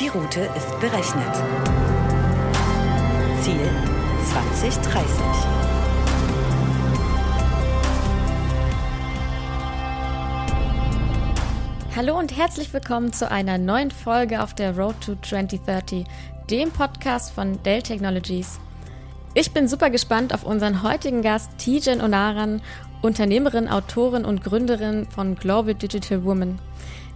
Die Route ist berechnet. Ziel 2030. Hallo und herzlich willkommen zu einer neuen Folge auf der Road to 2030, dem Podcast von Dell Technologies. Ich bin super gespannt auf unseren heutigen Gast Tijen Onaran, Unternehmerin, Autorin und Gründerin von Global Digital Woman.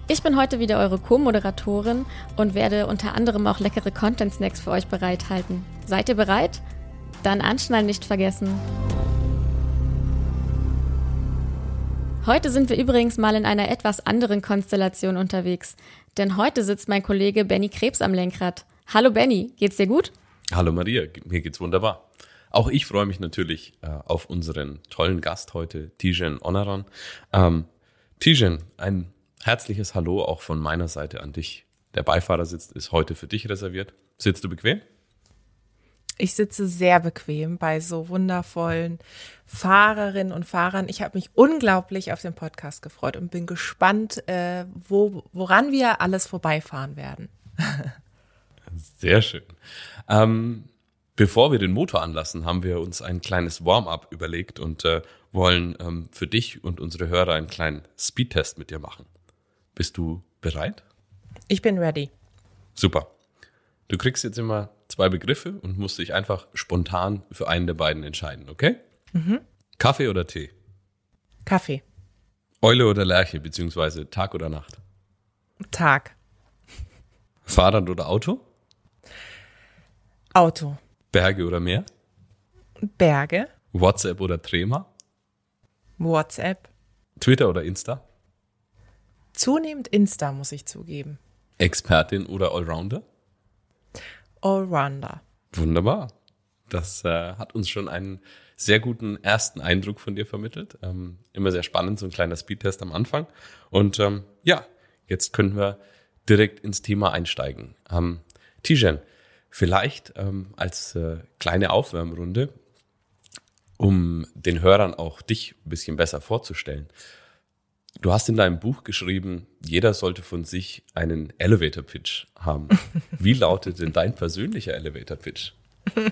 Ich bin heute wieder eure Co-Moderatorin und werde unter anderem auch leckere Content-Snacks für euch bereithalten. Seid ihr bereit? Dann anschnallen nicht vergessen. Heute sind wir übrigens mal in einer etwas anderen Konstellation unterwegs, denn heute sitzt mein Kollege Benny Krebs am Lenkrad. Hallo Benny, geht's dir gut? Hallo Maria, mir geht's wunderbar. Auch ich freue mich natürlich äh, auf unseren tollen Gast heute, Tijen Onaran. Ähm, Tijen, ein herzliches Hallo auch von meiner Seite an dich. Der Beifahrersitz ist heute für dich reserviert. Sitzt du bequem? Ich sitze sehr bequem bei so wundervollen Fahrerinnen und Fahrern. Ich habe mich unglaublich auf den Podcast gefreut und bin gespannt, äh, wo, woran wir alles vorbeifahren werden. Sehr schön. Ähm, bevor wir den Motor anlassen, haben wir uns ein kleines Warm-up überlegt und äh, wollen ähm, für dich und unsere Hörer einen kleinen Speedtest mit dir machen. Bist du bereit? Ich bin ready. Super. Du kriegst jetzt immer zwei Begriffe und musst dich einfach spontan für einen der beiden entscheiden, okay? Mhm. Kaffee oder Tee? Kaffee. Eule oder Lerche, beziehungsweise Tag oder Nacht? Tag. Fahrrad oder Auto? Auto. Berge oder Meer? Berge. WhatsApp oder Trema? WhatsApp. Twitter oder Insta? Zunehmend Insta, muss ich zugeben. Expertin oder Allrounder? Allrounder. Wunderbar. Das äh, hat uns schon einen sehr guten ersten Eindruck von dir vermittelt. Ähm, immer sehr spannend, so ein kleiner Speedtest am Anfang. Und ähm, ja, jetzt können wir direkt ins Thema einsteigen. Ähm, Tijen, vielleicht ähm, als äh, kleine Aufwärmrunde, um den Hörern auch dich ein bisschen besser vorzustellen. Du hast in deinem Buch geschrieben, jeder sollte von sich einen Elevator Pitch haben. Wie lautet denn dein persönlicher Elevator Pitch?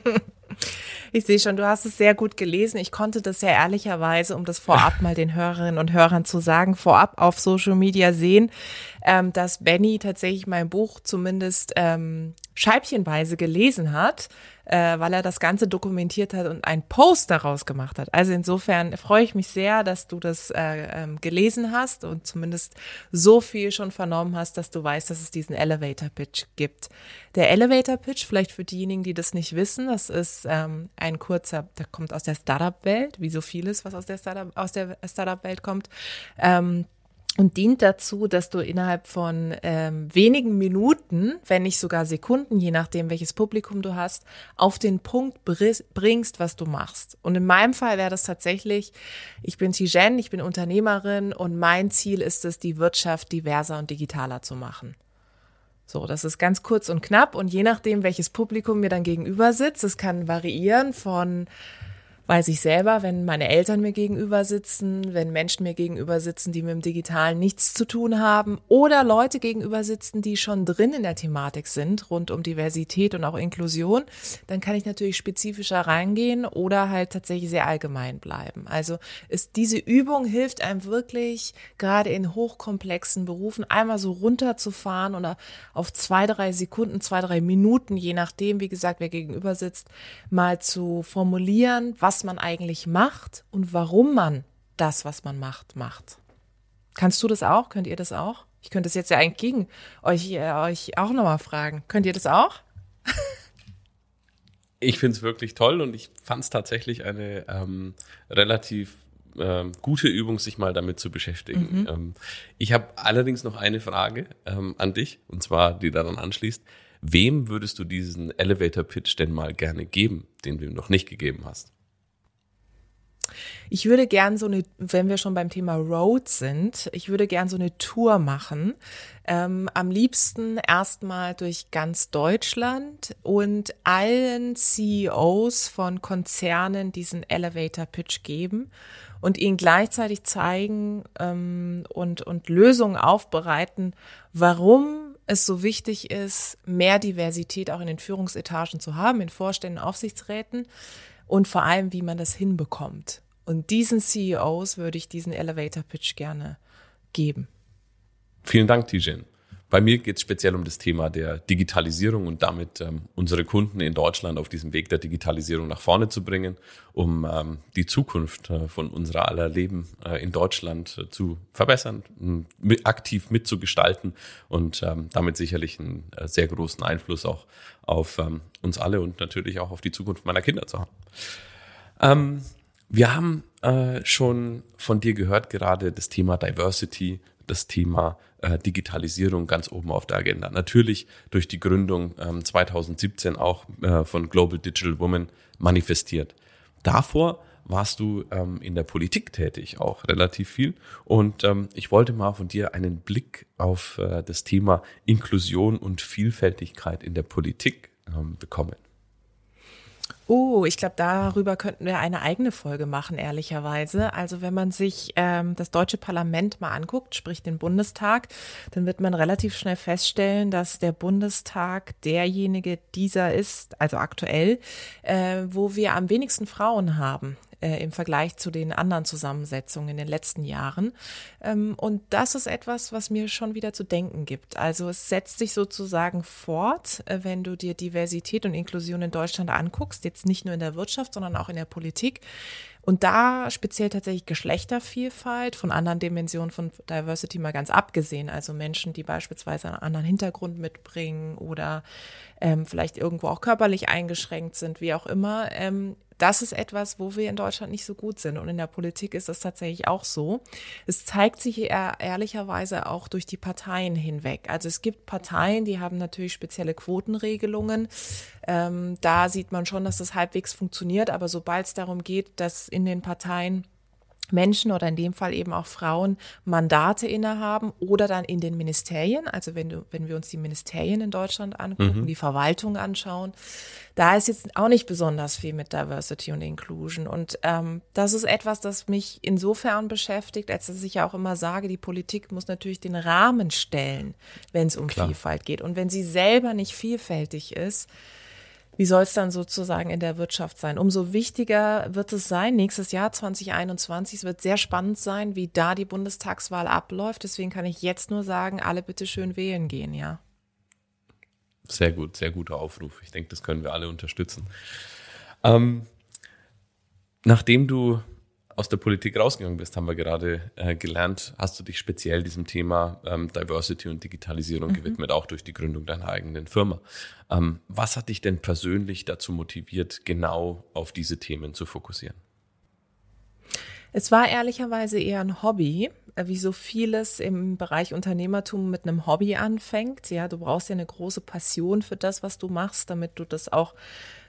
Ich sehe schon, du hast es sehr gut gelesen. Ich konnte das ja ehrlicherweise, um das vorab mal den Hörerinnen und Hörern zu sagen, vorab auf Social Media sehen, ähm, dass Benny tatsächlich mein Buch zumindest ähm, scheibchenweise gelesen hat äh, weil er das Ganze dokumentiert hat und einen Post daraus gemacht hat. Also insofern freue ich mich sehr, dass du das äh, ähm, gelesen hast und zumindest so viel schon vernommen hast, dass du weißt, dass es diesen Elevator Pitch gibt. Der Elevator Pitch, vielleicht für diejenigen, die das nicht wissen, das ist ähm, ein kurzer, der kommt aus der Startup-Welt, wie so vieles, was aus der Startup, aus der Startup-Welt kommt. Ähm, und dient dazu, dass du innerhalb von ähm, wenigen Minuten, wenn nicht sogar Sekunden, je nachdem welches Publikum du hast, auf den Punkt bringst, was du machst. Und in meinem Fall wäre das tatsächlich, ich bin Tijen, ich bin Unternehmerin und mein Ziel ist es, die Wirtschaft diverser und digitaler zu machen. So, das ist ganz kurz und knapp und je nachdem, welches Publikum mir dann gegenüber sitzt, es kann variieren von weiß ich selber, wenn meine Eltern mir gegenüber sitzen, wenn Menschen mir gegenüber sitzen, die mit dem Digitalen nichts zu tun haben oder Leute gegenüber sitzen, die schon drin in der Thematik sind, rund um Diversität und auch Inklusion, dann kann ich natürlich spezifischer reingehen oder halt tatsächlich sehr allgemein bleiben. Also ist diese Übung hilft einem wirklich gerade in hochkomplexen Berufen einmal so runterzufahren oder auf zwei, drei Sekunden, zwei, drei Minuten, je nachdem, wie gesagt, wer gegenüber sitzt, mal zu formulieren, was was man eigentlich macht und warum man das, was man macht, macht. Kannst du das auch? Könnt ihr das auch? Ich könnte es jetzt ja eigentlich gegen euch, äh, euch auch nochmal fragen. Könnt ihr das auch? ich finde es wirklich toll und ich fand es tatsächlich eine ähm, relativ ähm, gute Übung, sich mal damit zu beschäftigen. Mhm. Ähm, ich habe allerdings noch eine Frage ähm, an dich, und zwar, die daran anschließt. Wem würdest du diesen Elevator Pitch denn mal gerne geben, den du ihm noch nicht gegeben hast? Ich würde gern so eine, wenn wir schon beim Thema Road sind, ich würde gern so eine Tour machen. Ähm, am liebsten erstmal durch ganz Deutschland und allen CEOs von Konzernen diesen Elevator Pitch geben und ihnen gleichzeitig zeigen ähm, und, und Lösungen aufbereiten, warum es so wichtig ist, mehr Diversität auch in den Führungsetagen zu haben, in Vorständen, Aufsichtsräten und vor allem, wie man das hinbekommt. Und diesen CEOs würde ich diesen Elevator Pitch gerne geben. Vielen Dank, Tijen. Bei mir geht es speziell um das Thema der Digitalisierung und damit ähm, unsere Kunden in Deutschland auf diesem Weg der Digitalisierung nach vorne zu bringen, um ähm, die Zukunft äh, von unserer aller Leben äh, in Deutschland äh, zu verbessern, mit, aktiv mitzugestalten und ähm, damit sicherlich einen äh, sehr großen Einfluss auch auf ähm, uns alle und natürlich auch auf die Zukunft meiner Kinder zu haben. Ähm, wir haben äh, schon von dir gehört, gerade das Thema Diversity, das Thema äh, Digitalisierung ganz oben auf der Agenda. Natürlich durch die Gründung ähm, 2017 auch äh, von Global Digital Women manifestiert. Davor warst du ähm, in der Politik tätig, auch relativ viel. Und ähm, ich wollte mal von dir einen Blick auf äh, das Thema Inklusion und Vielfältigkeit in der Politik ähm, bekommen. Oh, ich glaube, darüber könnten wir eine eigene Folge machen, ehrlicherweise. Also wenn man sich ähm, das deutsche Parlament mal anguckt, sprich den Bundestag, dann wird man relativ schnell feststellen, dass der Bundestag derjenige dieser ist, also aktuell, äh, wo wir am wenigsten Frauen haben äh, im Vergleich zu den anderen Zusammensetzungen in den letzten Jahren. Ähm, und das ist etwas, was mir schon wieder zu denken gibt. Also es setzt sich sozusagen fort, äh, wenn du dir Diversität und Inklusion in Deutschland anguckst, jetzt nicht nur in der Wirtschaft, sondern auch in der Politik. Und da speziell tatsächlich Geschlechtervielfalt von anderen Dimensionen von Diversity mal ganz abgesehen. Also Menschen, die beispielsweise einen anderen Hintergrund mitbringen oder ähm, vielleicht irgendwo auch körperlich eingeschränkt sind, wie auch immer. Ähm, das ist etwas, wo wir in Deutschland nicht so gut sind. Und in der Politik ist das tatsächlich auch so. Es zeigt sich eher, ehrlicherweise auch durch die Parteien hinweg. Also es gibt Parteien, die haben natürlich spezielle Quotenregelungen. Ähm, da sieht man schon, dass das halbwegs funktioniert. Aber sobald es darum geht, dass in den Parteien Menschen oder in dem Fall eben auch Frauen Mandate innehaben oder dann in den Ministerien. Also wenn du, wenn wir uns die Ministerien in Deutschland angucken, mhm. die Verwaltung anschauen, da ist jetzt auch nicht besonders viel mit Diversity und Inclusion. Und ähm, das ist etwas, das mich insofern beschäftigt, als dass ich ja auch immer sage, die Politik muss natürlich den Rahmen stellen, wenn es um Klar. Vielfalt geht. Und wenn sie selber nicht vielfältig ist, wie soll es dann sozusagen in der Wirtschaft sein? Umso wichtiger wird es sein, nächstes Jahr 2021, es wird sehr spannend sein, wie da die Bundestagswahl abläuft. Deswegen kann ich jetzt nur sagen, alle bitte schön wählen gehen, ja. Sehr gut, sehr guter Aufruf. Ich denke, das können wir alle unterstützen. Ähm, nachdem du aus der Politik rausgegangen bist, haben wir gerade äh, gelernt, hast du dich speziell diesem Thema ähm, Diversity und Digitalisierung mhm. gewidmet, auch durch die Gründung deiner eigenen Firma. Ähm, was hat dich denn persönlich dazu motiviert, genau auf diese Themen zu fokussieren? Es war ehrlicherweise eher ein Hobby, äh, wie so vieles im Bereich Unternehmertum mit einem Hobby anfängt. Ja, du brauchst ja eine große Passion für das, was du machst, damit du das auch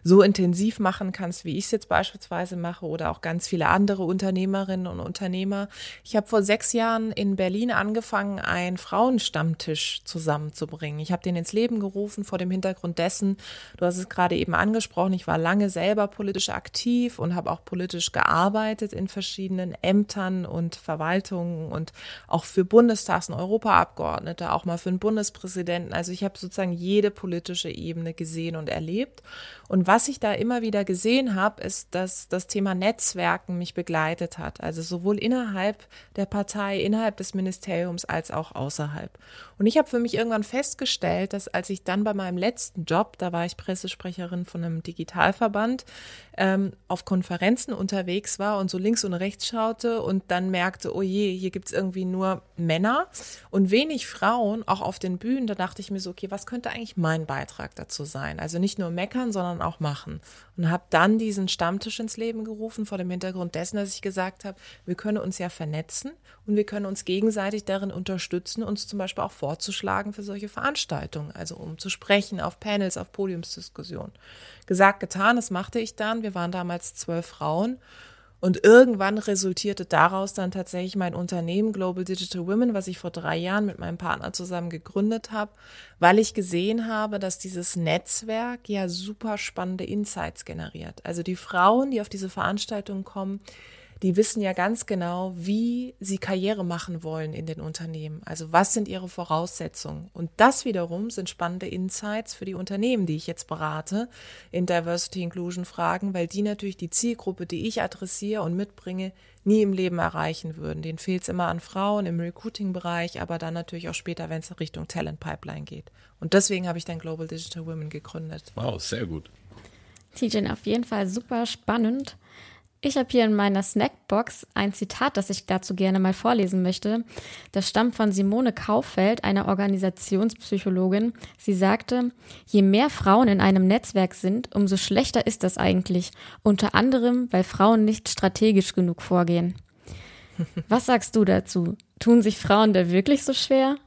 so intensiv machen kannst, wie ich es jetzt beispielsweise mache oder auch ganz viele andere Unternehmerinnen und Unternehmer. Ich habe vor sechs Jahren in Berlin angefangen, einen Frauenstammtisch zusammenzubringen. Ich habe den ins Leben gerufen vor dem Hintergrund dessen, du hast es gerade eben angesprochen, ich war lange selber politisch aktiv und habe auch politisch gearbeitet in verschiedenen Ämtern und Verwaltungen und auch für Bundestags- und Europaabgeordnete, auch mal für den Bundespräsidenten. Also ich habe sozusagen jede politische Ebene gesehen und erlebt. Und was ich da immer wieder gesehen habe, ist, dass das Thema Netzwerken mich begleitet hat. Also sowohl innerhalb der Partei, innerhalb des Ministeriums als auch außerhalb. Und ich habe für mich irgendwann festgestellt, dass als ich dann bei meinem letzten Job, da war ich Pressesprecherin von einem Digitalverband, ähm, auf Konferenzen unterwegs war und so links und rechts schaute und dann merkte, oh je, hier gibt's irgendwie nur Männer und wenig Frauen, auch auf den Bühnen, da dachte ich mir so, okay, was könnte eigentlich mein Beitrag dazu sein? Also nicht nur meckern, sondern auch machen. Und habe dann diesen Stammtisch ins Leben gerufen vor dem Hintergrund dessen, dass ich gesagt habe, wir können uns ja vernetzen und wir können uns gegenseitig darin unterstützen, uns zum Beispiel auch vorzuschlagen für solche Veranstaltungen, also um zu sprechen auf Panels, auf Podiumsdiskussionen. Gesagt, getan, das machte ich dann. Wir waren damals zwölf Frauen und irgendwann resultierte daraus dann tatsächlich mein Unternehmen Global Digital Women, was ich vor drei Jahren mit meinem Partner zusammen gegründet habe, weil ich gesehen habe, dass dieses Netzwerk ja super spannende Insights generiert. Also die Frauen, die auf diese Veranstaltungen kommen, die wissen ja ganz genau, wie sie Karriere machen wollen in den Unternehmen. Also was sind ihre Voraussetzungen? Und das wiederum sind spannende Insights für die Unternehmen, die ich jetzt berate in Diversity Inclusion Fragen, weil die natürlich die Zielgruppe, die ich adressiere und mitbringe, nie im Leben erreichen würden. Den fehlt es immer an Frauen im Recruiting-Bereich, aber dann natürlich auch später, wenn es Richtung Talent Pipeline geht. Und deswegen habe ich dann Global Digital Women gegründet. Wow, sehr gut. Tijen, auf jeden Fall super spannend. Ich habe hier in meiner Snackbox ein Zitat, das ich dazu gerne mal vorlesen möchte. Das stammt von Simone Kauffeld, einer Organisationspsychologin. Sie sagte, je mehr Frauen in einem Netzwerk sind, umso schlechter ist das eigentlich. Unter anderem, weil Frauen nicht strategisch genug vorgehen. Was sagst du dazu? Tun sich Frauen da wirklich so schwer?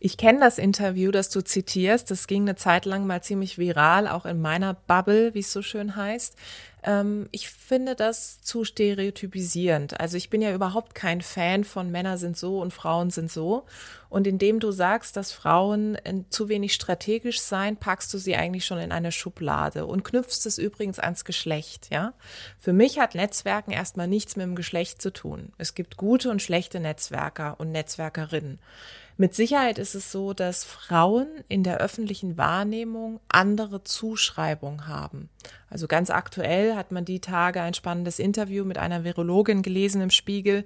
Ich kenne das Interview, das du zitierst. Das ging eine Zeit lang mal ziemlich viral, auch in meiner Bubble, wie es so schön heißt. Ähm, ich finde das zu stereotypisierend. Also ich bin ja überhaupt kein Fan von Männer sind so und Frauen sind so. Und indem du sagst, dass Frauen äh, zu wenig strategisch seien, packst du sie eigentlich schon in eine Schublade und knüpfst es übrigens ans Geschlecht, ja. Für mich hat Netzwerken erstmal nichts mit dem Geschlecht zu tun. Es gibt gute und schlechte Netzwerker und Netzwerkerinnen. Mit Sicherheit ist es so, dass Frauen in der öffentlichen Wahrnehmung andere Zuschreibungen haben. Also ganz aktuell hat man die Tage ein spannendes Interview mit einer Virologin gelesen im Spiegel,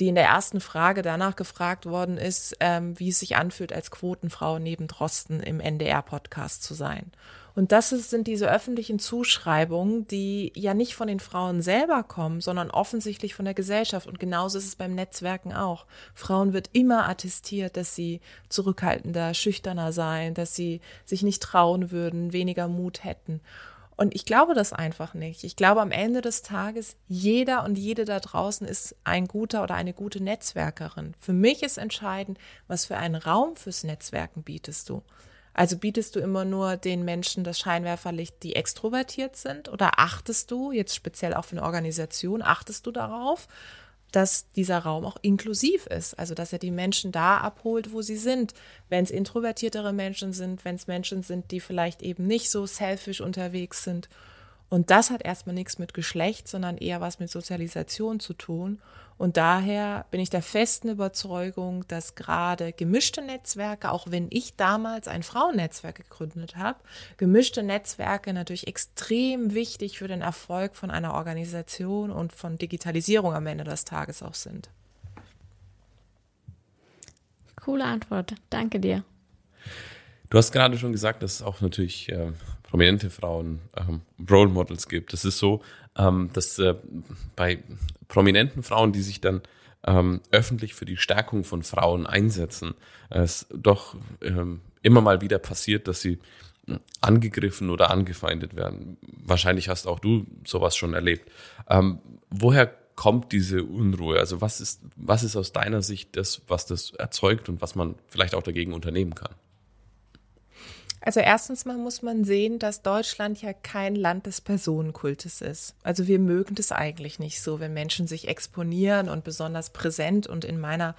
die in der ersten Frage danach gefragt worden ist, ähm, wie es sich anfühlt, als Quotenfrau neben Drosten im NDR-Podcast zu sein. Und das sind diese öffentlichen Zuschreibungen, die ja nicht von den Frauen selber kommen, sondern offensichtlich von der Gesellschaft. Und genauso ist es beim Netzwerken auch. Frauen wird immer attestiert, dass sie zurückhaltender, schüchterner seien, dass sie sich nicht trauen würden, weniger Mut hätten. Und ich glaube das einfach nicht. Ich glaube am Ende des Tages, jeder und jede da draußen ist ein guter oder eine gute Netzwerkerin. Für mich ist entscheidend, was für einen Raum fürs Netzwerken bietest du. Also bietest du immer nur den Menschen das Scheinwerferlicht, die extrovertiert sind? Oder achtest du, jetzt speziell auch für eine Organisation, achtest du darauf, dass dieser Raum auch inklusiv ist? Also dass er die Menschen da abholt, wo sie sind. Wenn es introvertiertere Menschen sind, wenn es Menschen sind, die vielleicht eben nicht so selfish unterwegs sind. Und das hat erstmal nichts mit Geschlecht, sondern eher was mit Sozialisation zu tun. Und daher bin ich der festen Überzeugung, dass gerade gemischte Netzwerke, auch wenn ich damals ein Frauennetzwerk gegründet habe, gemischte Netzwerke natürlich extrem wichtig für den Erfolg von einer Organisation und von Digitalisierung am Ende des Tages auch sind. Coole Antwort. Danke dir. Du hast gerade schon gesagt, dass es auch natürlich äh, prominente Frauen ähm, Role Models gibt. Das ist so, ähm, dass äh, bei prominenten Frauen, die sich dann ähm, öffentlich für die Stärkung von Frauen einsetzen, es doch ähm, immer mal wieder passiert, dass sie hm, angegriffen oder angefeindet werden. Wahrscheinlich hast auch du sowas schon erlebt. Ähm, woher kommt diese Unruhe? Also was ist, was ist aus deiner Sicht das, was das erzeugt und was man vielleicht auch dagegen unternehmen kann? Also erstens mal muss man sehen, dass Deutschland ja kein Land des Personenkultes ist. Also wir mögen das eigentlich nicht so, wenn Menschen sich exponieren und besonders präsent und in meiner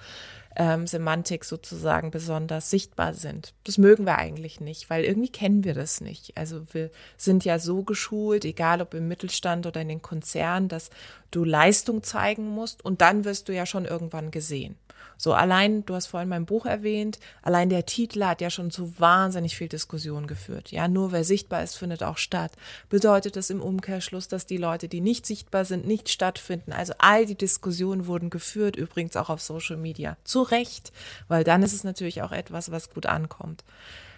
ähm, Semantik sozusagen besonders sichtbar sind. Das mögen wir eigentlich nicht, weil irgendwie kennen wir das nicht. Also wir sind ja so geschult, egal ob im Mittelstand oder in den Konzernen, dass du Leistung zeigen musst und dann wirst du ja schon irgendwann gesehen. So allein, du hast vorhin mein Buch erwähnt, allein der Titel hat ja schon zu wahnsinnig viel Diskussion geführt. Ja, nur wer sichtbar ist, findet auch statt. Bedeutet das im Umkehrschluss, dass die Leute, die nicht sichtbar sind, nicht stattfinden? Also all die Diskussionen wurden geführt, übrigens auch auf Social Media. Zu Recht, weil dann ist es natürlich auch etwas, was gut ankommt.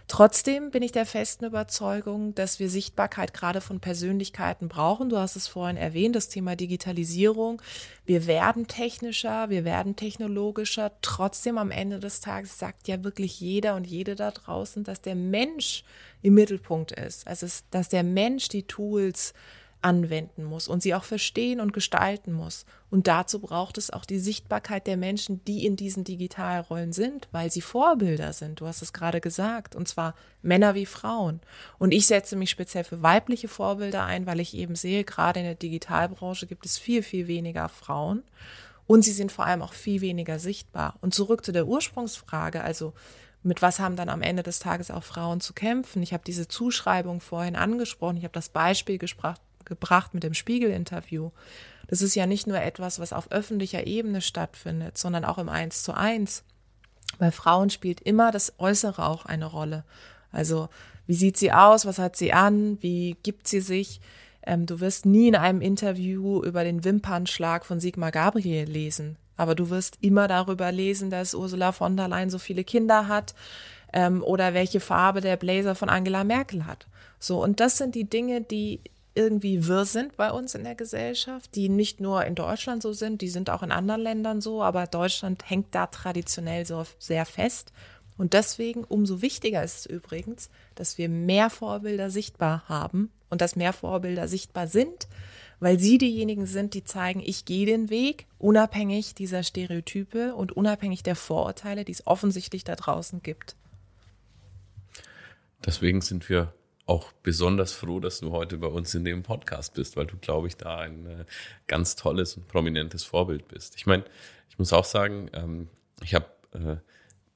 Trotzdem bin ich der festen Überzeugung, dass wir Sichtbarkeit gerade von Persönlichkeiten brauchen. Du hast es vorhin erwähnt, das Thema Digitalisierung. Wir werden technischer, wir werden technologischer. Trotzdem am Ende des Tages sagt ja wirklich jeder und jede da draußen, dass der Mensch im Mittelpunkt ist. Also, dass der Mensch die Tools anwenden muss und sie auch verstehen und gestalten muss. Und dazu braucht es auch die Sichtbarkeit der Menschen, die in diesen Digitalrollen sind, weil sie Vorbilder sind. Du hast es gerade gesagt, und zwar Männer wie Frauen. Und ich setze mich speziell für weibliche Vorbilder ein, weil ich eben sehe, gerade in der Digitalbranche gibt es viel, viel weniger Frauen. Und sie sind vor allem auch viel weniger sichtbar. Und zurück zu der Ursprungsfrage, also mit was haben dann am Ende des Tages auch Frauen zu kämpfen? Ich habe diese Zuschreibung vorhin angesprochen, ich habe das Beispiel gesprochen, gebracht mit dem Spiegel-Interview. Das ist ja nicht nur etwas, was auf öffentlicher Ebene stattfindet, sondern auch im Eins zu eins. Bei Frauen spielt immer das Äußere auch eine Rolle. Also, wie sieht sie aus? Was hat sie an? Wie gibt sie sich? Ähm, du wirst nie in einem Interview über den Wimpernschlag von Sigmar Gabriel lesen. Aber du wirst immer darüber lesen, dass Ursula von der Leyen so viele Kinder hat ähm, oder welche Farbe der Blazer von Angela Merkel hat. So, und das sind die Dinge, die irgendwie wirr sind bei uns in der Gesellschaft, die nicht nur in Deutschland so sind, die sind auch in anderen Ländern so, aber Deutschland hängt da traditionell so sehr fest. Und deswegen umso wichtiger ist es übrigens, dass wir mehr Vorbilder sichtbar haben und dass mehr Vorbilder sichtbar sind, weil sie diejenigen sind, die zeigen, ich gehe den Weg, unabhängig dieser Stereotype und unabhängig der Vorurteile, die es offensichtlich da draußen gibt. Deswegen sind wir auch besonders froh, dass du heute bei uns in dem Podcast bist, weil du, glaube ich, da ein äh, ganz tolles und prominentes Vorbild bist. Ich meine, ich muss auch sagen, ähm, ich habe äh,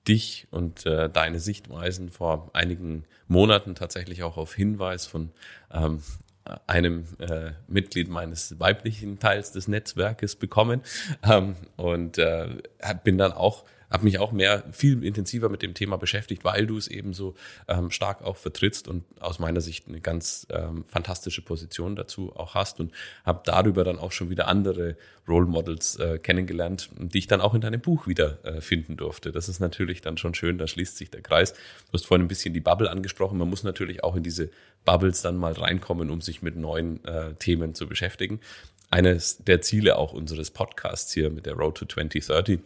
dich und äh, deine Sichtweisen vor einigen Monaten tatsächlich auch auf Hinweis von ähm, einem Mitglied meines weiblichen Teils des Netzwerkes bekommen ähm, und bin dann auch habe mich auch mehr, viel intensiver mit dem Thema beschäftigt, weil du es eben so ähm, stark auch vertrittst und aus meiner Sicht eine ganz ähm, fantastische Position dazu auch hast und habe darüber dann auch schon wieder andere Role Models äh, kennengelernt, die ich dann auch in deinem Buch wieder äh, finden durfte. Das ist natürlich dann schon schön, da schließt sich der Kreis. Du hast vorhin ein bisschen die Bubble angesprochen. Man muss natürlich auch in diese Bubbles dann mal reinkommen, um sich mit neuen äh, Themen zu beschäftigen. Eines der Ziele auch unseres Podcasts hier mit der Road to 2030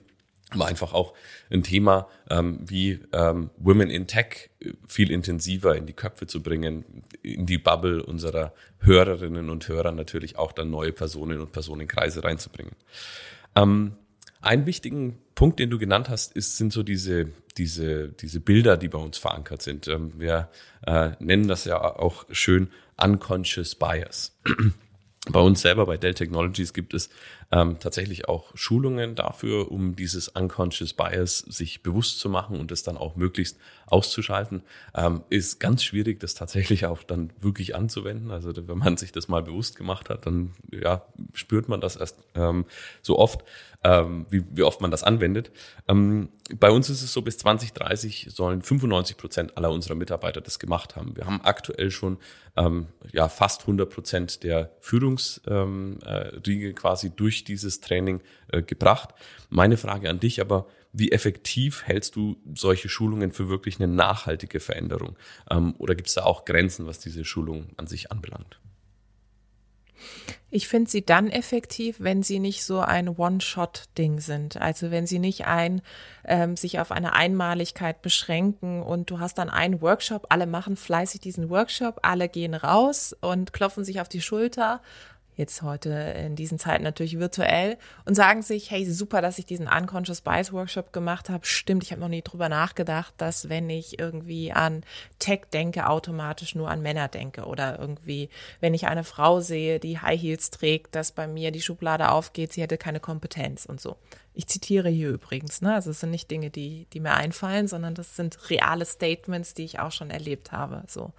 war einfach auch ein Thema, ähm, wie ähm, Women in Tech viel intensiver in die Köpfe zu bringen, in die Bubble unserer Hörerinnen und Hörer natürlich auch dann neue Personen und Personenkreise reinzubringen. Ähm, einen wichtigen Punkt, den du genannt hast, ist, sind so diese, diese, diese Bilder, die bei uns verankert sind. Ähm, wir äh, nennen das ja auch schön Unconscious Bias. Bei uns selber, bei Dell Technologies, gibt es ähm, tatsächlich auch Schulungen dafür, um dieses Unconscious Bias sich bewusst zu machen und es dann auch möglichst auszuschalten. Ähm, ist ganz schwierig, das tatsächlich auch dann wirklich anzuwenden. Also wenn man sich das mal bewusst gemacht hat, dann ja, spürt man das erst ähm, so oft, ähm, wie, wie oft man das anwendet. Ähm, bei uns ist es so, bis 2030 sollen 95 Prozent aller unserer Mitarbeiter das gemacht haben. Wir haben aktuell schon ähm, ja, fast 100 Prozent der Führungsriege äh, quasi durch durch dieses Training äh, gebracht. Meine Frage an dich aber, wie effektiv hältst du solche Schulungen für wirklich eine nachhaltige Veränderung? Ähm, oder gibt es da auch Grenzen, was diese Schulung an sich anbelangt? Ich finde sie dann effektiv, wenn sie nicht so ein One-Shot-Ding sind. Also wenn sie nicht ein, ähm, sich auf eine Einmaligkeit beschränken und du hast dann einen Workshop, alle machen fleißig diesen Workshop, alle gehen raus und klopfen sich auf die Schulter jetzt heute in diesen Zeiten natürlich virtuell und sagen sich, hey, super, dass ich diesen Unconscious Bias Workshop gemacht habe. Stimmt, ich habe noch nie drüber nachgedacht, dass wenn ich irgendwie an Tech denke, automatisch nur an Männer denke oder irgendwie, wenn ich eine Frau sehe, die High Heels trägt, dass bei mir die Schublade aufgeht, sie hätte keine Kompetenz und so. Ich zitiere hier übrigens, ne? Also es sind nicht Dinge, die, die mir einfallen, sondern das sind reale Statements, die ich auch schon erlebt habe. So.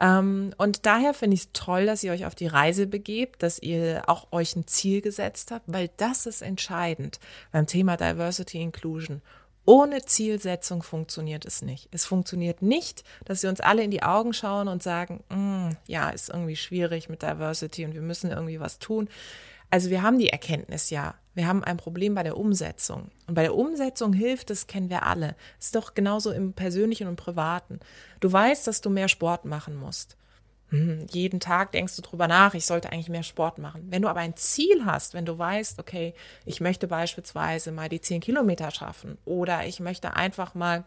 Ähm, und daher finde ich es toll, dass ihr euch auf die Reise begebt, dass ihr auch euch ein Ziel gesetzt habt, weil das ist entscheidend beim Thema Diversity Inclusion. Ohne Zielsetzung funktioniert es nicht. Es funktioniert nicht, dass wir uns alle in die Augen schauen und sagen, mm, ja, ist irgendwie schwierig mit Diversity und wir müssen irgendwie was tun. Also wir haben die Erkenntnis ja, wir haben ein Problem bei der Umsetzung. Und bei der Umsetzung hilft es, kennen wir alle. Ist doch genauso im persönlichen und privaten. Du weißt, dass du mehr Sport machen musst. Hm, jeden Tag denkst du drüber nach, ich sollte eigentlich mehr Sport machen. Wenn du aber ein Ziel hast, wenn du weißt, okay, ich möchte beispielsweise mal die zehn Kilometer schaffen oder ich möchte einfach mal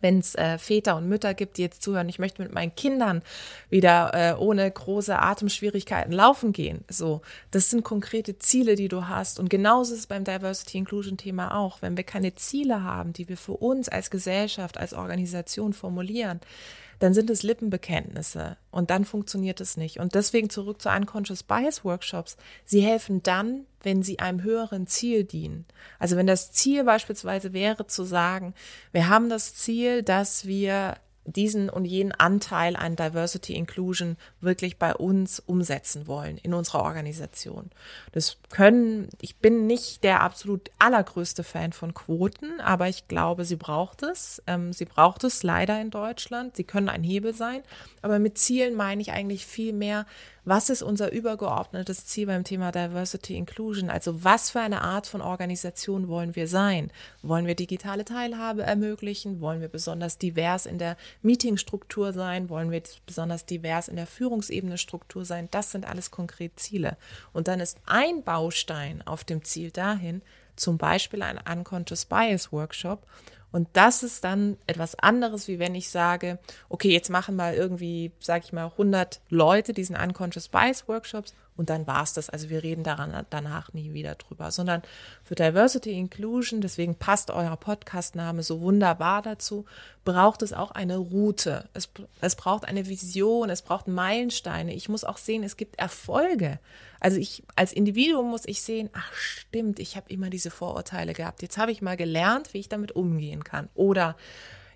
wenn es äh, Väter und Mütter gibt, die jetzt zuhören, ich möchte mit meinen Kindern wieder äh, ohne große Atemschwierigkeiten laufen gehen. So, das sind konkrete Ziele, die du hast. Und genauso ist es beim Diversity Inclusion Thema auch. Wenn wir keine Ziele haben, die wir für uns als Gesellschaft, als Organisation formulieren, dann sind es Lippenbekenntnisse und dann funktioniert es nicht. Und deswegen zurück zu Unconscious Bias Workshops. Sie helfen dann, wenn sie einem höheren Ziel dienen. Also wenn das Ziel beispielsweise wäre zu sagen, wir haben das Ziel, dass wir diesen und jenen Anteil an Diversity Inclusion wirklich bei uns umsetzen wollen in unserer Organisation. Das können, ich bin nicht der absolut allergrößte Fan von Quoten, aber ich glaube, sie braucht es. Ähm, sie braucht es leider in Deutschland. Sie können ein Hebel sein. Aber mit Zielen meine ich eigentlich viel mehr, was ist unser übergeordnetes Ziel beim Thema Diversity Inclusion? Also was für eine Art von Organisation wollen wir sein? Wollen wir digitale Teilhabe ermöglichen? Wollen wir besonders divers in der Meetingstruktur sein? Wollen wir besonders divers in der Führungsebene Struktur sein? Das sind alles konkret Ziele. Und dann ist ein Baustein auf dem Ziel dahin, zum Beispiel ein Unconscious Bias Workshop. Und das ist dann etwas anderes, wie wenn ich sage, okay, jetzt machen mal irgendwie, sage ich mal, 100 Leute diesen Unconscious Bias Workshops und dann war's das. Also wir reden daran danach nie wieder drüber, sondern für Diversity Inclusion, deswegen passt euer Podcastname so wunderbar dazu, braucht es auch eine Route. Es, es braucht eine Vision, es braucht Meilensteine. Ich muss auch sehen, es gibt Erfolge. Also ich als Individuum muss ich sehen, ach stimmt, ich habe immer diese Vorurteile gehabt. Jetzt habe ich mal gelernt, wie ich damit umgehen kann. Oder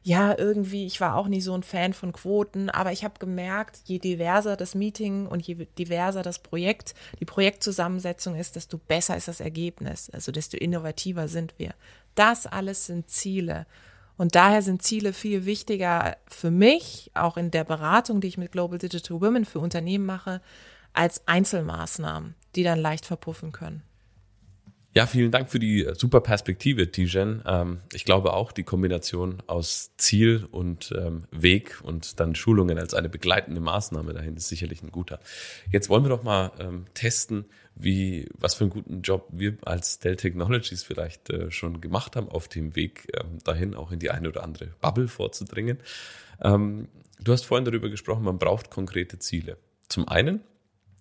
ja, irgendwie, ich war auch nie so ein Fan von Quoten, aber ich habe gemerkt, je diverser das Meeting und je diverser das Projekt, die Projektzusammensetzung ist, desto besser ist das Ergebnis, also desto innovativer sind wir. Das alles sind Ziele. Und daher sind Ziele viel wichtiger für mich, auch in der Beratung, die ich mit Global Digital Women für Unternehmen mache, als Einzelmaßnahmen, die dann leicht verpuffen können. Ja, vielen Dank für die äh, super Perspektive, Tijen. Ähm, ich glaube auch, die Kombination aus Ziel und ähm, Weg und dann Schulungen als eine begleitende Maßnahme dahin ist sicherlich ein guter. Jetzt wollen wir doch mal ähm, testen, wie, was für einen guten Job wir als Dell Technologies vielleicht äh, schon gemacht haben auf dem Weg ähm, dahin, auch in die eine oder andere Bubble vorzudringen. Ähm, du hast vorhin darüber gesprochen, man braucht konkrete Ziele. Zum einen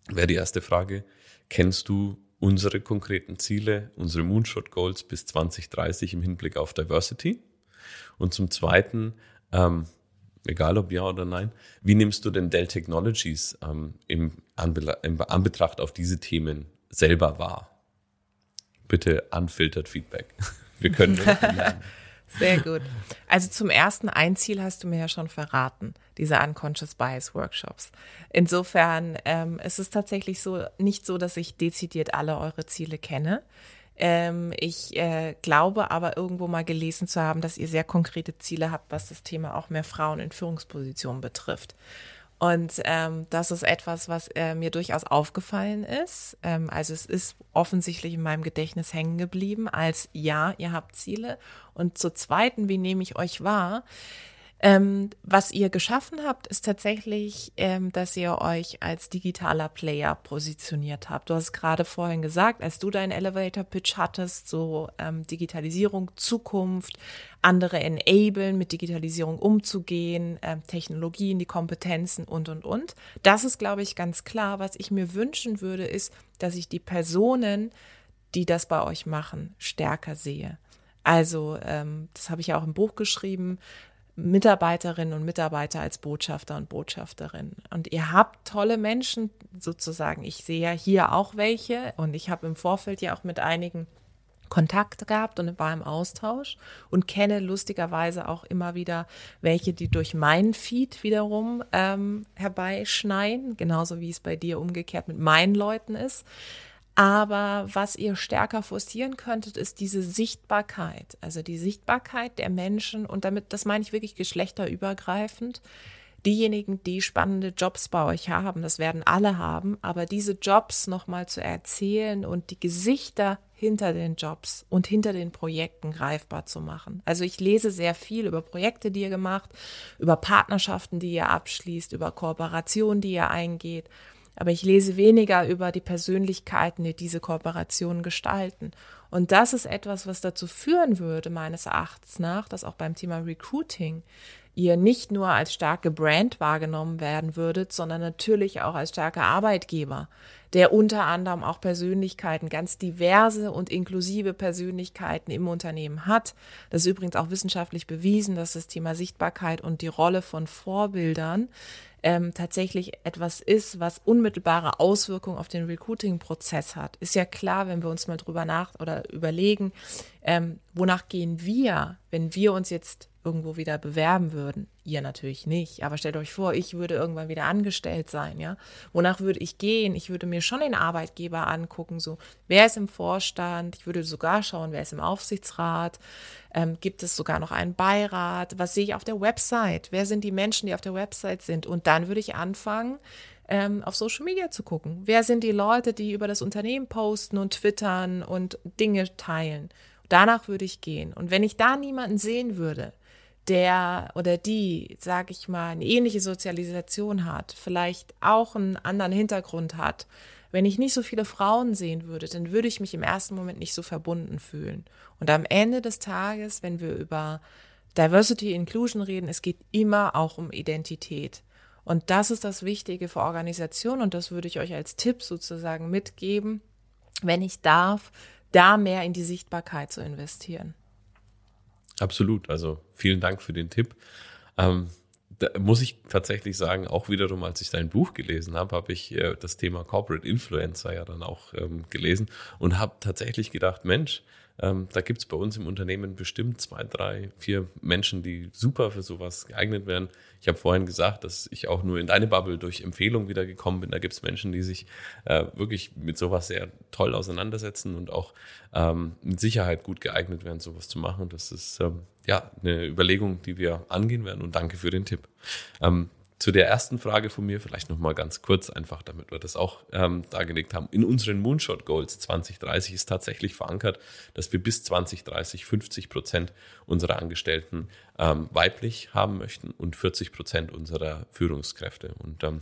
wäre die erste Frage, kennst du unsere konkreten Ziele, unsere Moonshot Goals bis 2030 im Hinblick auf Diversity? Und zum Zweiten, ähm, egal ob ja oder nein, wie nimmst du denn Dell Technologies ähm, im, Anbe im Anbetracht auf diese Themen selber wahr? Bitte unfiltered Feedback. Wir können lernen. Sehr gut. Also zum ersten, ein Ziel hast du mir ja schon verraten, diese Unconscious Bias Workshops. Insofern ähm, ist es tatsächlich so, nicht so, dass ich dezidiert alle eure Ziele kenne. Ähm, ich äh, glaube aber irgendwo mal gelesen zu haben, dass ihr sehr konkrete Ziele habt, was das Thema auch mehr Frauen in Führungspositionen betrifft. Und ähm, das ist etwas, was äh, mir durchaus aufgefallen ist. Ähm, also es ist offensichtlich in meinem Gedächtnis hängen geblieben als ja, ihr habt Ziele. Und zur zweiten, wie nehme ich euch wahr? Ähm, was ihr geschaffen habt, ist tatsächlich, ähm, dass ihr euch als digitaler Player positioniert habt. Du hast gerade vorhin gesagt, als du deinen Elevator Pitch hattest, so ähm, Digitalisierung, Zukunft, andere enablen, mit Digitalisierung umzugehen, ähm, Technologien, die Kompetenzen und, und, und. Das ist, glaube ich, ganz klar. Was ich mir wünschen würde, ist, dass ich die Personen, die das bei euch machen, stärker sehe. Also, ähm, das habe ich ja auch im Buch geschrieben, Mitarbeiterinnen und Mitarbeiter als Botschafter und Botschafterin. Und ihr habt tolle Menschen sozusagen. Ich sehe ja hier auch welche und ich habe im Vorfeld ja auch mit einigen Kontakt gehabt und war im Austausch und kenne lustigerweise auch immer wieder welche, die durch meinen Feed wiederum ähm, herbeischneien, genauso wie es bei dir umgekehrt mit meinen Leuten ist. Aber was ihr stärker forcieren könntet, ist diese Sichtbarkeit, also die Sichtbarkeit der Menschen und damit, das meine ich wirklich geschlechterübergreifend. Diejenigen, die spannende Jobs bei euch haben, das werden alle haben, aber diese Jobs nochmal zu erzählen und die Gesichter hinter den Jobs und hinter den Projekten greifbar zu machen. Also ich lese sehr viel über Projekte, die ihr gemacht, über Partnerschaften, die ihr abschließt, über Kooperationen, die ihr eingeht. Aber ich lese weniger über die Persönlichkeiten, die diese Kooperation gestalten. Und das ist etwas, was dazu führen würde, meines Erachtens nach, dass auch beim Thema Recruiting ihr nicht nur als starke Brand wahrgenommen werden würdet, sondern natürlich auch als starker Arbeitgeber, der unter anderem auch Persönlichkeiten, ganz diverse und inklusive Persönlichkeiten im Unternehmen hat. Das ist übrigens auch wissenschaftlich bewiesen, dass das Thema Sichtbarkeit und die Rolle von Vorbildern ähm, tatsächlich etwas ist, was unmittelbare Auswirkungen auf den Recruiting-Prozess hat. Ist ja klar, wenn wir uns mal drüber nach oder überlegen, ähm, wonach gehen wir, wenn wir uns jetzt irgendwo wieder bewerben würden. Ihr natürlich nicht, aber stellt euch vor, ich würde irgendwann wieder angestellt sein, ja. Wonach würde ich gehen? Ich würde mir schon den Arbeitgeber angucken, so, wer ist im Vorstand? Ich würde sogar schauen, wer ist im Aufsichtsrat? Ähm, gibt es sogar noch einen Beirat? Was sehe ich auf der Website? Wer sind die Menschen, die auf der Website sind? Und dann würde ich anfangen, ähm, auf Social Media zu gucken. Wer sind die Leute, die über das Unternehmen posten und twittern und Dinge teilen? Danach würde ich gehen. Und wenn ich da niemanden sehen würde, der oder die, sage ich mal, eine ähnliche Sozialisation hat, vielleicht auch einen anderen Hintergrund hat, wenn ich nicht so viele Frauen sehen würde, dann würde ich mich im ersten Moment nicht so verbunden fühlen. Und am Ende des Tages, wenn wir über Diversity Inclusion reden, es geht immer auch um Identität. Und das ist das Wichtige für Organisationen und das würde ich euch als Tipp sozusagen mitgeben, wenn ich darf, da mehr in die Sichtbarkeit zu investieren. Absolut. Also vielen Dank für den Tipp. Ähm, da muss ich tatsächlich sagen, auch wiederum, als ich dein Buch gelesen habe, habe ich äh, das Thema Corporate Influencer ja dann auch ähm, gelesen und habe tatsächlich gedacht, Mensch, ähm, da gibt's bei uns im Unternehmen bestimmt zwei, drei, vier Menschen, die super für sowas geeignet wären. Ich habe vorhin gesagt, dass ich auch nur in deine Bubble durch Empfehlung wieder gekommen bin. Da gibt's Menschen, die sich äh, wirklich mit sowas sehr toll auseinandersetzen und auch ähm, mit Sicherheit gut geeignet wären, sowas zu machen. Das ist ähm, ja eine Überlegung, die wir angehen werden und danke für den Tipp. Ähm, zu der ersten Frage von mir vielleicht noch mal ganz kurz, einfach damit wir das auch ähm, dargelegt haben. In unseren Moonshot Goals 2030 ist tatsächlich verankert, dass wir bis 2030 50 Prozent unserer Angestellten ähm, weiblich haben möchten und 40 Prozent unserer Führungskräfte. Und ähm,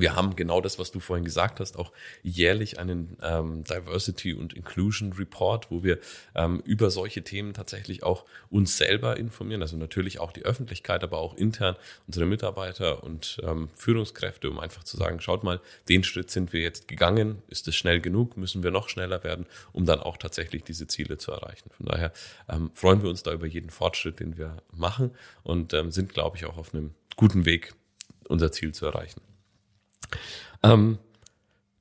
wir haben genau das, was du vorhin gesagt hast, auch jährlich einen ähm, Diversity und Inclusion Report, wo wir ähm, über solche Themen tatsächlich auch uns selber informieren, also natürlich auch die Öffentlichkeit, aber auch intern unsere Mitarbeiter und ähm, Führungskräfte, um einfach zu sagen, schaut mal, den Schritt sind wir jetzt gegangen, ist es schnell genug, müssen wir noch schneller werden, um dann auch tatsächlich diese Ziele zu erreichen. Von daher ähm, freuen wir uns da über jeden Fortschritt, den wir machen und ähm, sind, glaube ich, auch auf einem guten Weg, unser Ziel zu erreichen. Ähm,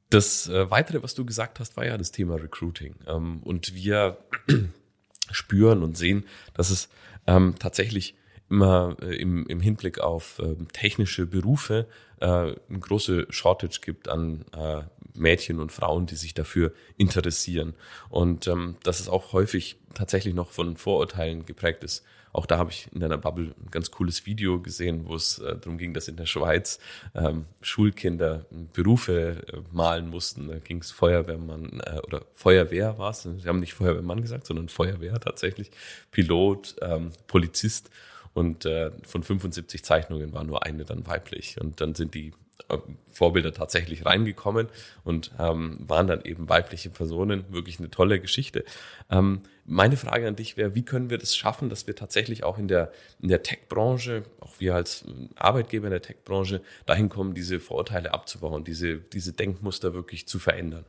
das äh, Weitere, was du gesagt hast, war ja das Thema Recruiting. Ähm, und wir spüren und sehen, dass es ähm, tatsächlich immer äh, im, im Hinblick auf äh, technische Berufe äh, eine große Shortage gibt an äh, Mädchen und Frauen, die sich dafür interessieren. Und ähm, dass es auch häufig tatsächlich noch von Vorurteilen geprägt ist. Auch da habe ich in deiner Bubble ein ganz cooles Video gesehen, wo es äh, darum ging, dass in der Schweiz ähm, Schulkinder Berufe äh, malen mussten. Da ging es Feuerwehrmann äh, oder Feuerwehr war es. Sie haben nicht Feuerwehrmann gesagt, sondern Feuerwehr tatsächlich. Pilot, ähm, Polizist. Und äh, von 75 Zeichnungen war nur eine dann weiblich. Und dann sind die äh, Vorbilder tatsächlich reingekommen und ähm, waren dann eben weibliche Personen. Wirklich eine tolle Geschichte. Ähm, meine Frage an dich wäre, wie können wir das schaffen, dass wir tatsächlich auch in der, in der Tech-Branche, auch wir als Arbeitgeber in der Tech-Branche, dahin kommen, diese Vorurteile abzubauen, diese, diese Denkmuster wirklich zu verändern?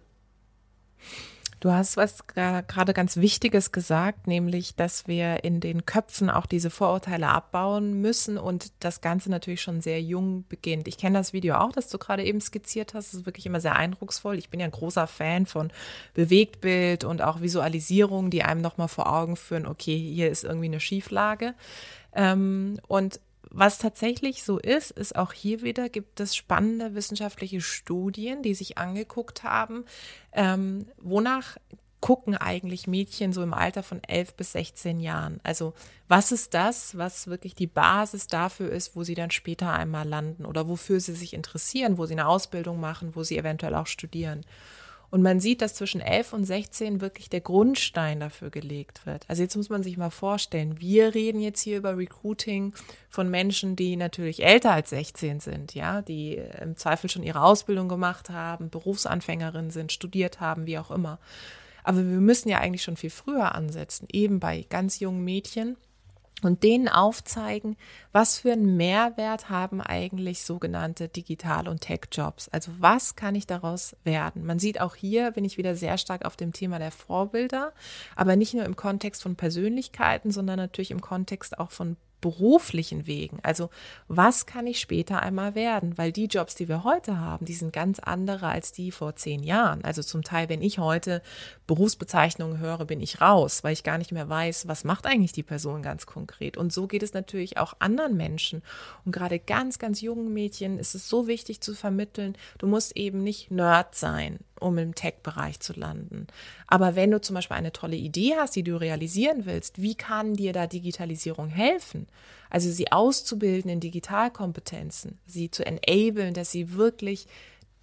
Du hast was gerade ganz Wichtiges gesagt, nämlich, dass wir in den Köpfen auch diese Vorurteile abbauen müssen und das Ganze natürlich schon sehr jung beginnt. Ich kenne das Video auch, das du gerade eben skizziert hast. Das ist wirklich immer sehr eindrucksvoll. Ich bin ja ein großer Fan von Bewegtbild und auch Visualisierung, die einem nochmal vor Augen führen, okay, hier ist irgendwie eine Schieflage. Ähm, und was tatsächlich so ist, ist auch hier wieder gibt es spannende wissenschaftliche Studien, die sich angeguckt haben, ähm, wonach gucken eigentlich Mädchen so im Alter von 11 bis 16 Jahren? Also was ist das, was wirklich die Basis dafür ist, wo sie dann später einmal landen oder wofür sie sich interessieren, wo sie eine Ausbildung machen, wo sie eventuell auch studieren? Und man sieht, dass zwischen 11 und 16 wirklich der Grundstein dafür gelegt wird. Also jetzt muss man sich mal vorstellen, wir reden jetzt hier über Recruiting von Menschen, die natürlich älter als 16 sind, ja, die im Zweifel schon ihre Ausbildung gemacht haben, Berufsanfängerinnen sind, studiert haben, wie auch immer. Aber wir müssen ja eigentlich schon viel früher ansetzen, eben bei ganz jungen Mädchen und denen aufzeigen, was für einen Mehrwert haben eigentlich sogenannte Digital- und Tech-Jobs. Also was kann ich daraus werden? Man sieht auch hier, bin ich wieder sehr stark auf dem Thema der Vorbilder, aber nicht nur im Kontext von Persönlichkeiten, sondern natürlich im Kontext auch von beruflichen Wegen. Also was kann ich später einmal werden? Weil die Jobs, die wir heute haben, die sind ganz andere als die vor zehn Jahren. Also zum Teil, wenn ich heute Berufsbezeichnungen höre, bin ich raus, weil ich gar nicht mehr weiß, was macht eigentlich die Person ganz konkret. Und so geht es natürlich auch anderen Menschen. Und gerade ganz, ganz jungen Mädchen ist es so wichtig zu vermitteln, du musst eben nicht Nerd sein um im Tech-Bereich zu landen. Aber wenn du zum Beispiel eine tolle Idee hast, die du realisieren willst, wie kann dir da Digitalisierung helfen? Also sie auszubilden in Digitalkompetenzen, sie zu enablen, dass sie wirklich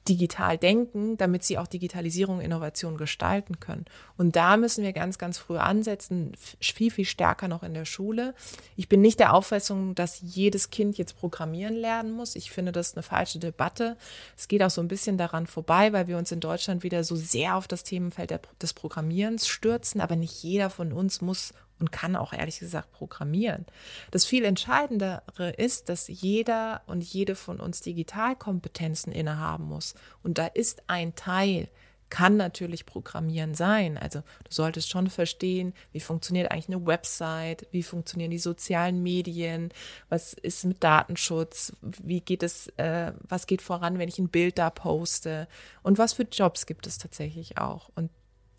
digital denken, damit sie auch Digitalisierung, Innovation gestalten können. Und da müssen wir ganz, ganz früh ansetzen, viel, viel stärker noch in der Schule. Ich bin nicht der Auffassung, dass jedes Kind jetzt programmieren lernen muss. Ich finde das eine falsche Debatte. Es geht auch so ein bisschen daran vorbei, weil wir uns in Deutschland wieder so sehr auf das Themenfeld des Programmierens stürzen. Aber nicht jeder von uns muss und kann auch ehrlich gesagt programmieren. Das viel Entscheidendere ist, dass jeder und jede von uns Digitalkompetenzen innehaben muss. Und da ist ein Teil, kann natürlich Programmieren sein. Also du solltest schon verstehen, wie funktioniert eigentlich eine Website, wie funktionieren die sozialen Medien, was ist mit Datenschutz, wie geht es, äh, was geht voran, wenn ich ein Bild da poste und was für Jobs gibt es tatsächlich auch. Und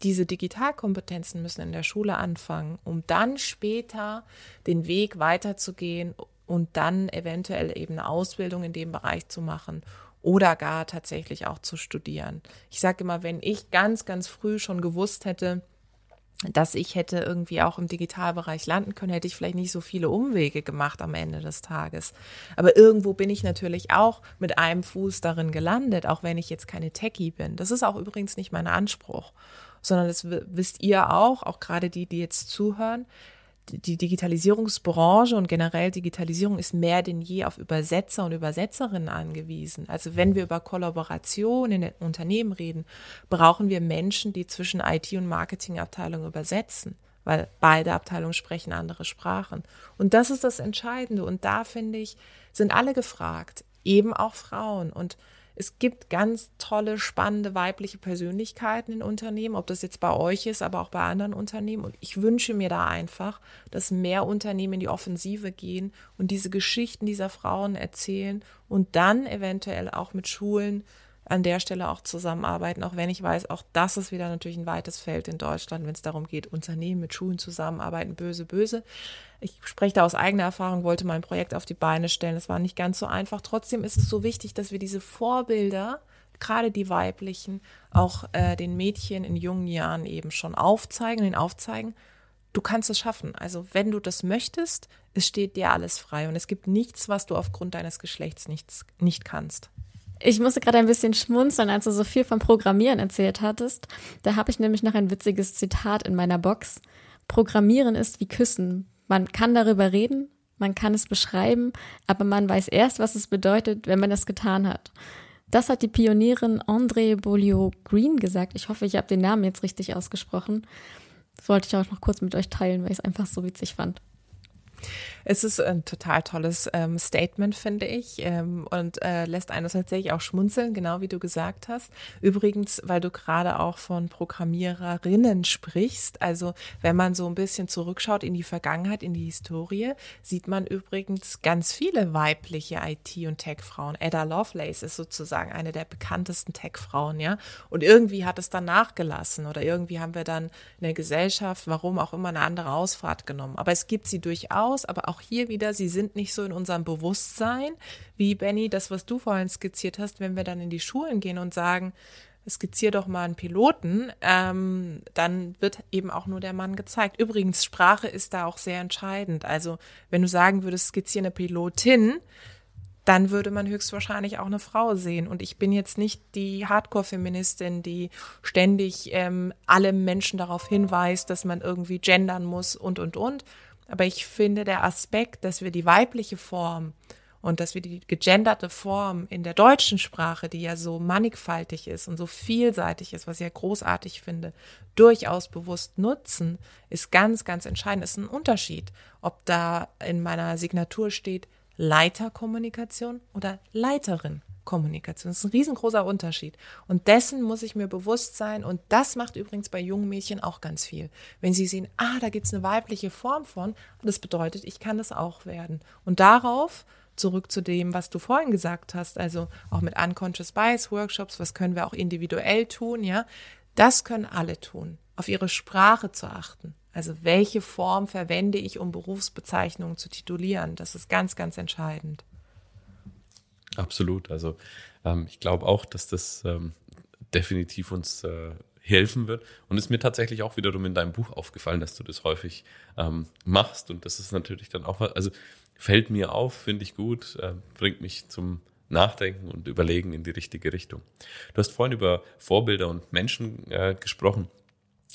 diese Digitalkompetenzen müssen in der Schule anfangen, um dann später den Weg weiterzugehen und dann eventuell eben eine Ausbildung in dem Bereich zu machen oder gar tatsächlich auch zu studieren. Ich sage immer, wenn ich ganz, ganz früh schon gewusst hätte, dass ich hätte irgendwie auch im Digitalbereich landen können, hätte ich vielleicht nicht so viele Umwege gemacht am Ende des Tages. Aber irgendwo bin ich natürlich auch mit einem Fuß darin gelandet, auch wenn ich jetzt keine Techie bin. Das ist auch übrigens nicht mein Anspruch sondern das wisst ihr auch, auch gerade die, die jetzt zuhören. Die Digitalisierungsbranche und generell Digitalisierung ist mehr denn je auf Übersetzer und Übersetzerinnen angewiesen. Also wenn wir über Kollaboration in den Unternehmen reden, brauchen wir Menschen, die zwischen IT und Marketingabteilung übersetzen, weil beide Abteilungen sprechen andere Sprachen. Und das ist das Entscheidende. Und da finde ich, sind alle gefragt, eben auch Frauen. Und es gibt ganz tolle, spannende weibliche Persönlichkeiten in Unternehmen, ob das jetzt bei euch ist, aber auch bei anderen Unternehmen. Und ich wünsche mir da einfach, dass mehr Unternehmen in die Offensive gehen und diese Geschichten dieser Frauen erzählen und dann eventuell auch mit Schulen an der Stelle auch zusammenarbeiten, auch wenn ich weiß, auch das ist wieder natürlich ein weites Feld in Deutschland, wenn es darum geht, Unternehmen mit Schulen zusammenarbeiten, böse, böse. Ich spreche da aus eigener Erfahrung, wollte mein Projekt auf die Beine stellen. Es war nicht ganz so einfach. Trotzdem ist es so wichtig, dass wir diese Vorbilder, gerade die weiblichen, auch äh, den Mädchen in jungen Jahren eben schon aufzeigen, den aufzeigen, du kannst es schaffen. Also wenn du das möchtest, es steht dir alles frei und es gibt nichts, was du aufgrund deines Geschlechts nichts, nicht kannst. Ich musste gerade ein bisschen schmunzeln, als du so viel vom Programmieren erzählt hattest. Da habe ich nämlich noch ein witziges Zitat in meiner Box. Programmieren ist wie Küssen. Man kann darüber reden, man kann es beschreiben, aber man weiß erst, was es bedeutet, wenn man es getan hat. Das hat die Pionierin André Beaulieu Green gesagt. Ich hoffe, ich habe den Namen jetzt richtig ausgesprochen. Das wollte ich auch noch kurz mit euch teilen, weil ich es einfach so witzig fand. Es ist ein total tolles ähm, Statement, finde ich, ähm, und äh, lässt einen tatsächlich auch schmunzeln, genau wie du gesagt hast. Übrigens, weil du gerade auch von Programmiererinnen sprichst, also wenn man so ein bisschen zurückschaut in die Vergangenheit, in die Historie, sieht man übrigens ganz viele weibliche IT- und Tech-Frauen. Ada Lovelace ist sozusagen eine der bekanntesten Tech-Frauen, ja. Und irgendwie hat es dann nachgelassen oder irgendwie haben wir dann in der Gesellschaft, warum auch immer, eine andere Ausfahrt genommen. Aber es gibt sie durchaus, aber auch auch hier wieder, sie sind nicht so in unserem Bewusstsein, wie Benny, das, was du vorhin skizziert hast, wenn wir dann in die Schulen gehen und sagen, skizzier doch mal einen Piloten, ähm, dann wird eben auch nur der Mann gezeigt. Übrigens, Sprache ist da auch sehr entscheidend. Also, wenn du sagen würdest, skizziere eine Pilotin, dann würde man höchstwahrscheinlich auch eine Frau sehen. Und ich bin jetzt nicht die Hardcore-Feministin, die ständig ähm, alle Menschen darauf hinweist, dass man irgendwie gendern muss und, und, und, aber ich finde der Aspekt, dass wir die weibliche Form und dass wir die gegenderte Form in der deutschen Sprache, die ja so mannigfaltig ist und so vielseitig ist, was ich ja großartig finde, durchaus bewusst nutzen, ist ganz, ganz entscheidend. Ist ein Unterschied, ob da in meiner Signatur steht Leiterkommunikation oder Leiterin Kommunikation. Das ist ein riesengroßer Unterschied. Und dessen muss ich mir bewusst sein. Und das macht übrigens bei jungen Mädchen auch ganz viel. Wenn sie sehen, ah, da gibt es eine weibliche Form von, das bedeutet, ich kann das auch werden. Und darauf zurück zu dem, was du vorhin gesagt hast, also auch mit Unconscious Bias Workshops, was können wir auch individuell tun, ja? Das können alle tun, auf ihre Sprache zu achten. Also welche Form verwende ich, um Berufsbezeichnungen zu titulieren? Das ist ganz, ganz entscheidend. Absolut. Also ähm, ich glaube auch, dass das ähm, definitiv uns äh, helfen wird. Und ist mir tatsächlich auch wiederum in deinem Buch aufgefallen, dass du das häufig ähm, machst. Und das ist natürlich dann auch, also fällt mir auf, finde ich gut, äh, bringt mich zum Nachdenken und Überlegen in die richtige Richtung. Du hast vorhin über Vorbilder und Menschen äh, gesprochen,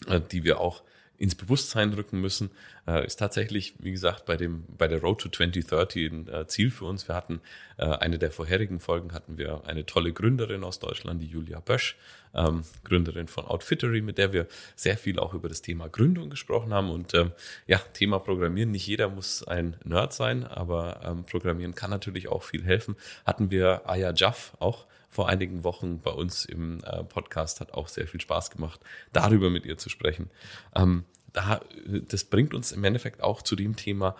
äh, die wir auch ins Bewusstsein rücken müssen, äh, ist tatsächlich, wie gesagt, bei dem, bei der Road to 2030 ein äh, Ziel für uns. Wir hatten äh, eine der vorherigen Folgen hatten wir eine tolle Gründerin aus Deutschland, die Julia Bösch, ähm, Gründerin von Outfittery, mit der wir sehr viel auch über das Thema Gründung gesprochen haben und ähm, ja, Thema Programmieren. Nicht jeder muss ein Nerd sein, aber ähm, Programmieren kann natürlich auch viel helfen. Hatten wir Aya Jaff auch vor einigen Wochen bei uns im äh, Podcast. Hat auch sehr viel Spaß gemacht, darüber mit ihr zu sprechen. Ähm, da, das bringt uns im Endeffekt auch zu dem Thema,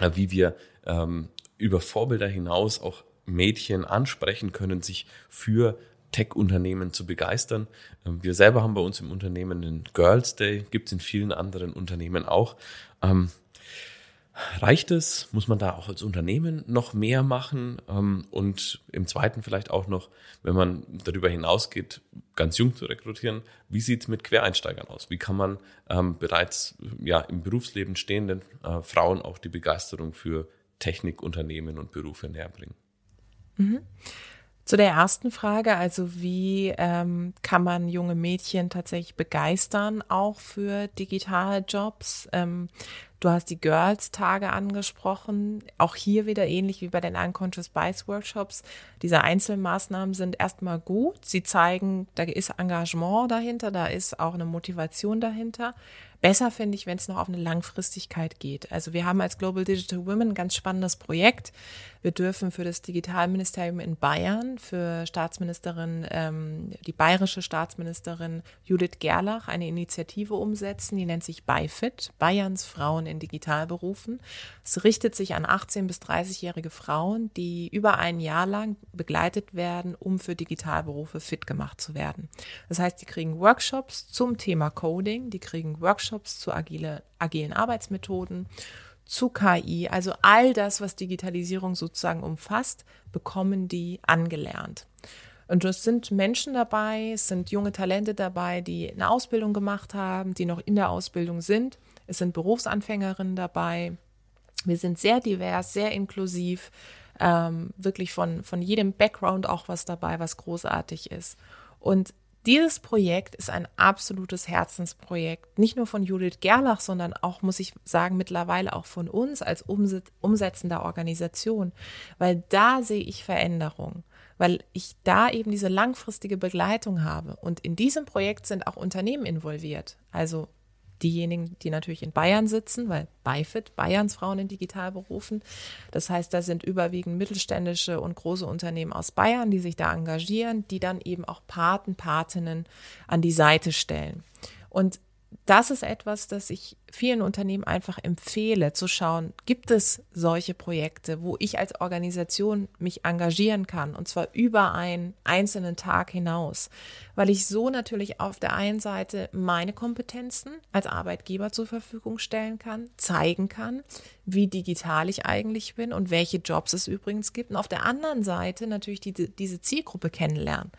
äh, wie wir ähm, über Vorbilder hinaus auch Mädchen ansprechen können, sich für Tech-Unternehmen zu begeistern. Ähm, wir selber haben bei uns im Unternehmen den Girls Day, gibt es in vielen anderen Unternehmen auch. Reicht es? Muss man da auch als Unternehmen noch mehr machen? Ähm, und im zweiten vielleicht auch noch, wenn man darüber hinausgeht, ganz jung zu rekrutieren, wie sieht es mit Quereinsteigern aus? Wie kann man ähm, bereits ja, im Berufsleben stehenden äh, Frauen auch die Begeisterung für Technik, Unternehmen und Berufe näher bringen? Mhm. Zu der ersten Frage, also wie ähm, kann man junge Mädchen tatsächlich begeistern, auch für digitale Jobs? Ähm, Du hast die Girls-Tage angesprochen. Auch hier wieder ähnlich wie bei den Unconscious Bias Workshops. Diese Einzelmaßnahmen sind erstmal gut. Sie zeigen, da ist Engagement dahinter, da ist auch eine Motivation dahinter. Besser finde ich, wenn es noch auf eine Langfristigkeit geht. Also wir haben als Global Digital Women ein ganz spannendes Projekt. Wir dürfen für das Digitalministerium in Bayern, für Staatsministerin, ähm, die bayerische Staatsministerin Judith Gerlach eine Initiative umsetzen, die nennt sich ByFit, Bayerns Frauen in Digitalberufen. Es richtet sich an 18- bis 30-jährige Frauen, die über ein Jahr lang begleitet werden, um für Digitalberufe fit gemacht zu werden. Das heißt, die kriegen Workshops zum Thema Coding, die kriegen Workshops zu agile, agilen Arbeitsmethoden, zu KI, also all das, was Digitalisierung sozusagen umfasst, bekommen die angelernt. Und es sind Menschen dabei, es sind junge Talente dabei, die eine Ausbildung gemacht haben, die noch in der Ausbildung sind. Es sind Berufsanfängerinnen dabei. Wir sind sehr divers, sehr inklusiv, ähm, wirklich von, von jedem Background auch was dabei, was großartig ist. Und dieses Projekt ist ein absolutes Herzensprojekt, nicht nur von Judith Gerlach, sondern auch, muss ich sagen, mittlerweile auch von uns als umsetzender Organisation, weil da sehe ich Veränderung, weil ich da eben diese langfristige Begleitung habe. Und in diesem Projekt sind auch Unternehmen involviert, also diejenigen, die natürlich in Bayern sitzen, weil BIFIT, Bayerns Frauen in Digitalberufen. Das heißt, da sind überwiegend mittelständische und große Unternehmen aus Bayern, die sich da engagieren, die dann eben auch Paten, Patinnen an die Seite stellen. Und das ist etwas, das ich vielen Unternehmen einfach empfehle, zu schauen, gibt es solche Projekte, wo ich als Organisation mich engagieren kann, und zwar über einen einzelnen Tag hinaus, weil ich so natürlich auf der einen Seite meine Kompetenzen als Arbeitgeber zur Verfügung stellen kann, zeigen kann, wie digital ich eigentlich bin und welche Jobs es übrigens gibt, und auf der anderen Seite natürlich die, diese Zielgruppe kennenlernen.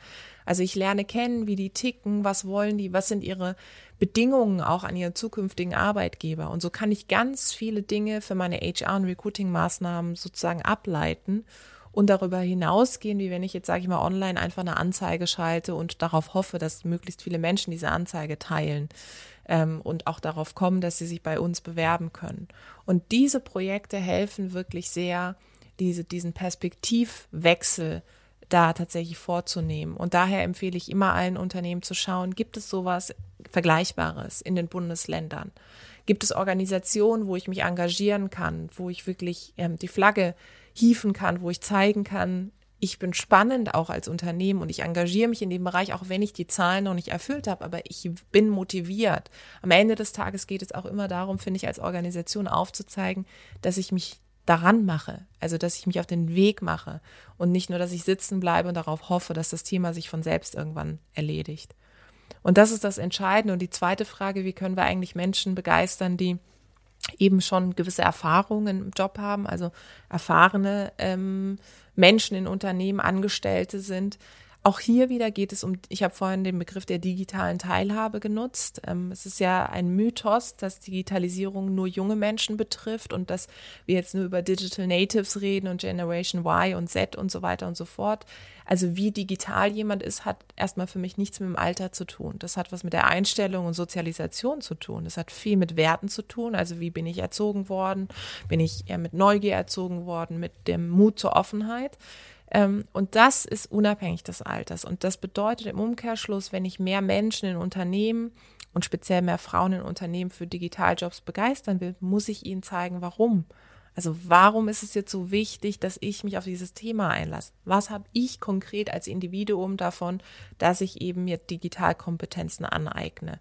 Also ich lerne kennen, wie die ticken, was wollen die, was sind ihre Bedingungen auch an ihren zukünftigen Arbeitgeber. Und so kann ich ganz viele Dinge für meine HR- und Recruiting-Maßnahmen sozusagen ableiten und darüber hinausgehen, wie wenn ich jetzt, sage ich mal, online einfach eine Anzeige schalte und darauf hoffe, dass möglichst viele Menschen diese Anzeige teilen ähm, und auch darauf kommen, dass sie sich bei uns bewerben können. Und diese Projekte helfen wirklich sehr, diese, diesen Perspektivwechsel da tatsächlich vorzunehmen. Und daher empfehle ich immer allen Unternehmen zu schauen, gibt es sowas Vergleichbares in den Bundesländern? Gibt es Organisationen, wo ich mich engagieren kann, wo ich wirklich ähm, die Flagge hieven kann, wo ich zeigen kann, ich bin spannend auch als Unternehmen und ich engagiere mich in dem Bereich, auch wenn ich die Zahlen noch nicht erfüllt habe, aber ich bin motiviert. Am Ende des Tages geht es auch immer darum, finde ich, als Organisation aufzuzeigen, dass ich mich daran mache, also dass ich mich auf den Weg mache und nicht nur, dass ich sitzen bleibe und darauf hoffe, dass das Thema sich von selbst irgendwann erledigt. Und das ist das Entscheidende. Und die zweite Frage, wie können wir eigentlich Menschen begeistern, die eben schon gewisse Erfahrungen im Job haben, also erfahrene ähm, Menschen in Unternehmen, Angestellte sind. Auch hier wieder geht es um, ich habe vorhin den Begriff der digitalen Teilhabe genutzt. Ähm, es ist ja ein Mythos, dass Digitalisierung nur junge Menschen betrifft und dass wir jetzt nur über Digital Natives reden und Generation Y und Z und so weiter und so fort. Also wie digital jemand ist, hat erstmal für mich nichts mit dem Alter zu tun. Das hat was mit der Einstellung und Sozialisation zu tun. Das hat viel mit Werten zu tun. Also wie bin ich erzogen worden? Bin ich eher mit Neugier erzogen worden, mit dem Mut zur Offenheit? Ähm, und das ist unabhängig des Alters. Und das bedeutet im Umkehrschluss, wenn ich mehr Menschen in Unternehmen und speziell mehr Frauen in Unternehmen für Digitaljobs begeistern will, muss ich ihnen zeigen, warum. Also warum ist es jetzt so wichtig, dass ich mich auf dieses Thema einlasse? Was habe ich konkret als Individuum davon, dass ich eben mir Digitalkompetenzen aneigne?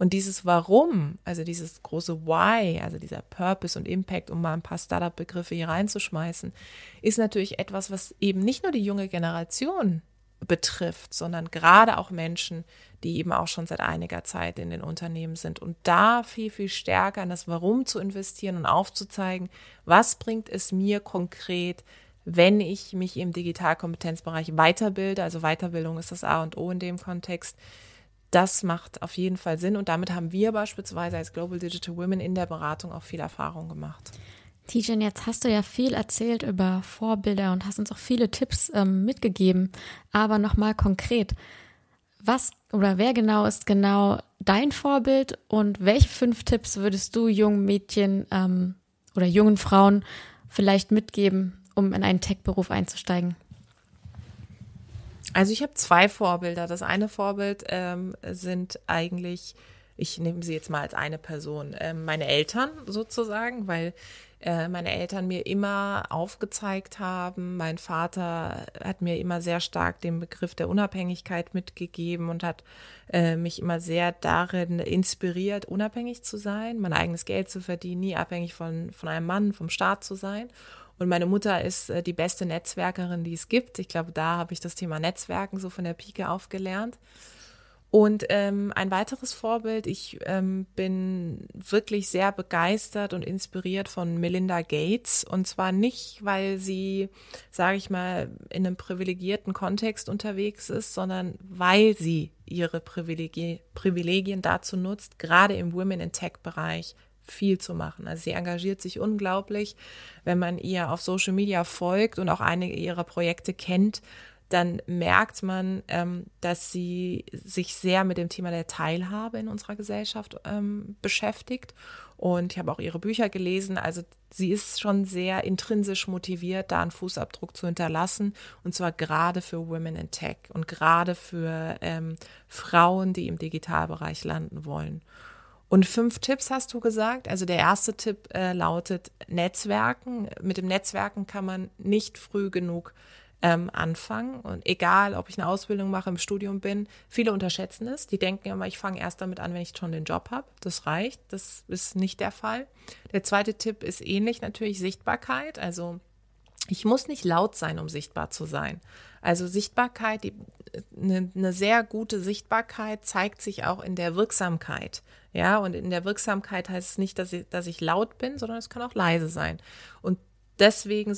Und dieses Warum, also dieses große Why, also dieser Purpose und Impact, um mal ein paar Startup-Begriffe hier reinzuschmeißen, ist natürlich etwas, was eben nicht nur die junge Generation betrifft, sondern gerade auch Menschen, die eben auch schon seit einiger Zeit in den Unternehmen sind. Und da viel, viel stärker in das Warum zu investieren und aufzuzeigen, was bringt es mir konkret, wenn ich mich im Digitalkompetenzbereich weiterbilde. Also Weiterbildung ist das A und O in dem Kontext. Das macht auf jeden Fall Sinn und damit haben wir beispielsweise als Global Digital Women in der Beratung auch viel Erfahrung gemacht. Tijen, jetzt hast du ja viel erzählt über Vorbilder und hast uns auch viele Tipps ähm, mitgegeben. Aber nochmal konkret, was oder wer genau ist genau dein Vorbild und welche fünf Tipps würdest du jungen Mädchen ähm, oder jungen Frauen vielleicht mitgeben, um in einen Tech-Beruf einzusteigen? Also ich habe zwei Vorbilder. Das eine Vorbild ähm, sind eigentlich, ich nehme sie jetzt mal als eine Person, ähm, meine Eltern sozusagen, weil äh, meine Eltern mir immer aufgezeigt haben. Mein Vater hat mir immer sehr stark den Begriff der Unabhängigkeit mitgegeben und hat äh, mich immer sehr darin inspiriert, unabhängig zu sein, mein eigenes Geld zu verdienen, nie abhängig von, von einem Mann, vom Staat zu sein. Und meine Mutter ist äh, die beste Netzwerkerin, die es gibt. Ich glaube, da habe ich das Thema Netzwerken so von der Pike auf gelernt. Und ähm, ein weiteres Vorbild, ich ähm, bin wirklich sehr begeistert und inspiriert von Melinda Gates. Und zwar nicht, weil sie, sage ich mal, in einem privilegierten Kontext unterwegs ist, sondern weil sie ihre Privilegien, Privilegien dazu nutzt, gerade im Women in Tech-Bereich viel zu machen. Also sie engagiert sich unglaublich. Wenn man ihr auf Social Media folgt und auch einige ihrer Projekte kennt, dann merkt man, ähm, dass sie sich sehr mit dem Thema der Teilhabe in unserer Gesellschaft ähm, beschäftigt. Und ich habe auch ihre Bücher gelesen. Also sie ist schon sehr intrinsisch motiviert, da einen Fußabdruck zu hinterlassen. Und zwar gerade für Women in Tech und gerade für ähm, Frauen, die im Digitalbereich landen wollen. Und fünf Tipps hast du gesagt. Also der erste Tipp äh, lautet Netzwerken. Mit dem Netzwerken kann man nicht früh genug ähm, anfangen. Und egal, ob ich eine Ausbildung mache, im Studium bin, viele unterschätzen es. Die denken immer, ich fange erst damit an, wenn ich schon den Job habe. Das reicht. Das ist nicht der Fall. Der zweite Tipp ist ähnlich natürlich Sichtbarkeit. Also ich muss nicht laut sein, um sichtbar zu sein. Also Sichtbarkeit, eine, eine sehr gute Sichtbarkeit zeigt sich auch in der Wirksamkeit. Ja, und in der Wirksamkeit heißt es nicht, dass ich, dass ich laut bin, sondern es kann auch leise sein. Und deswegen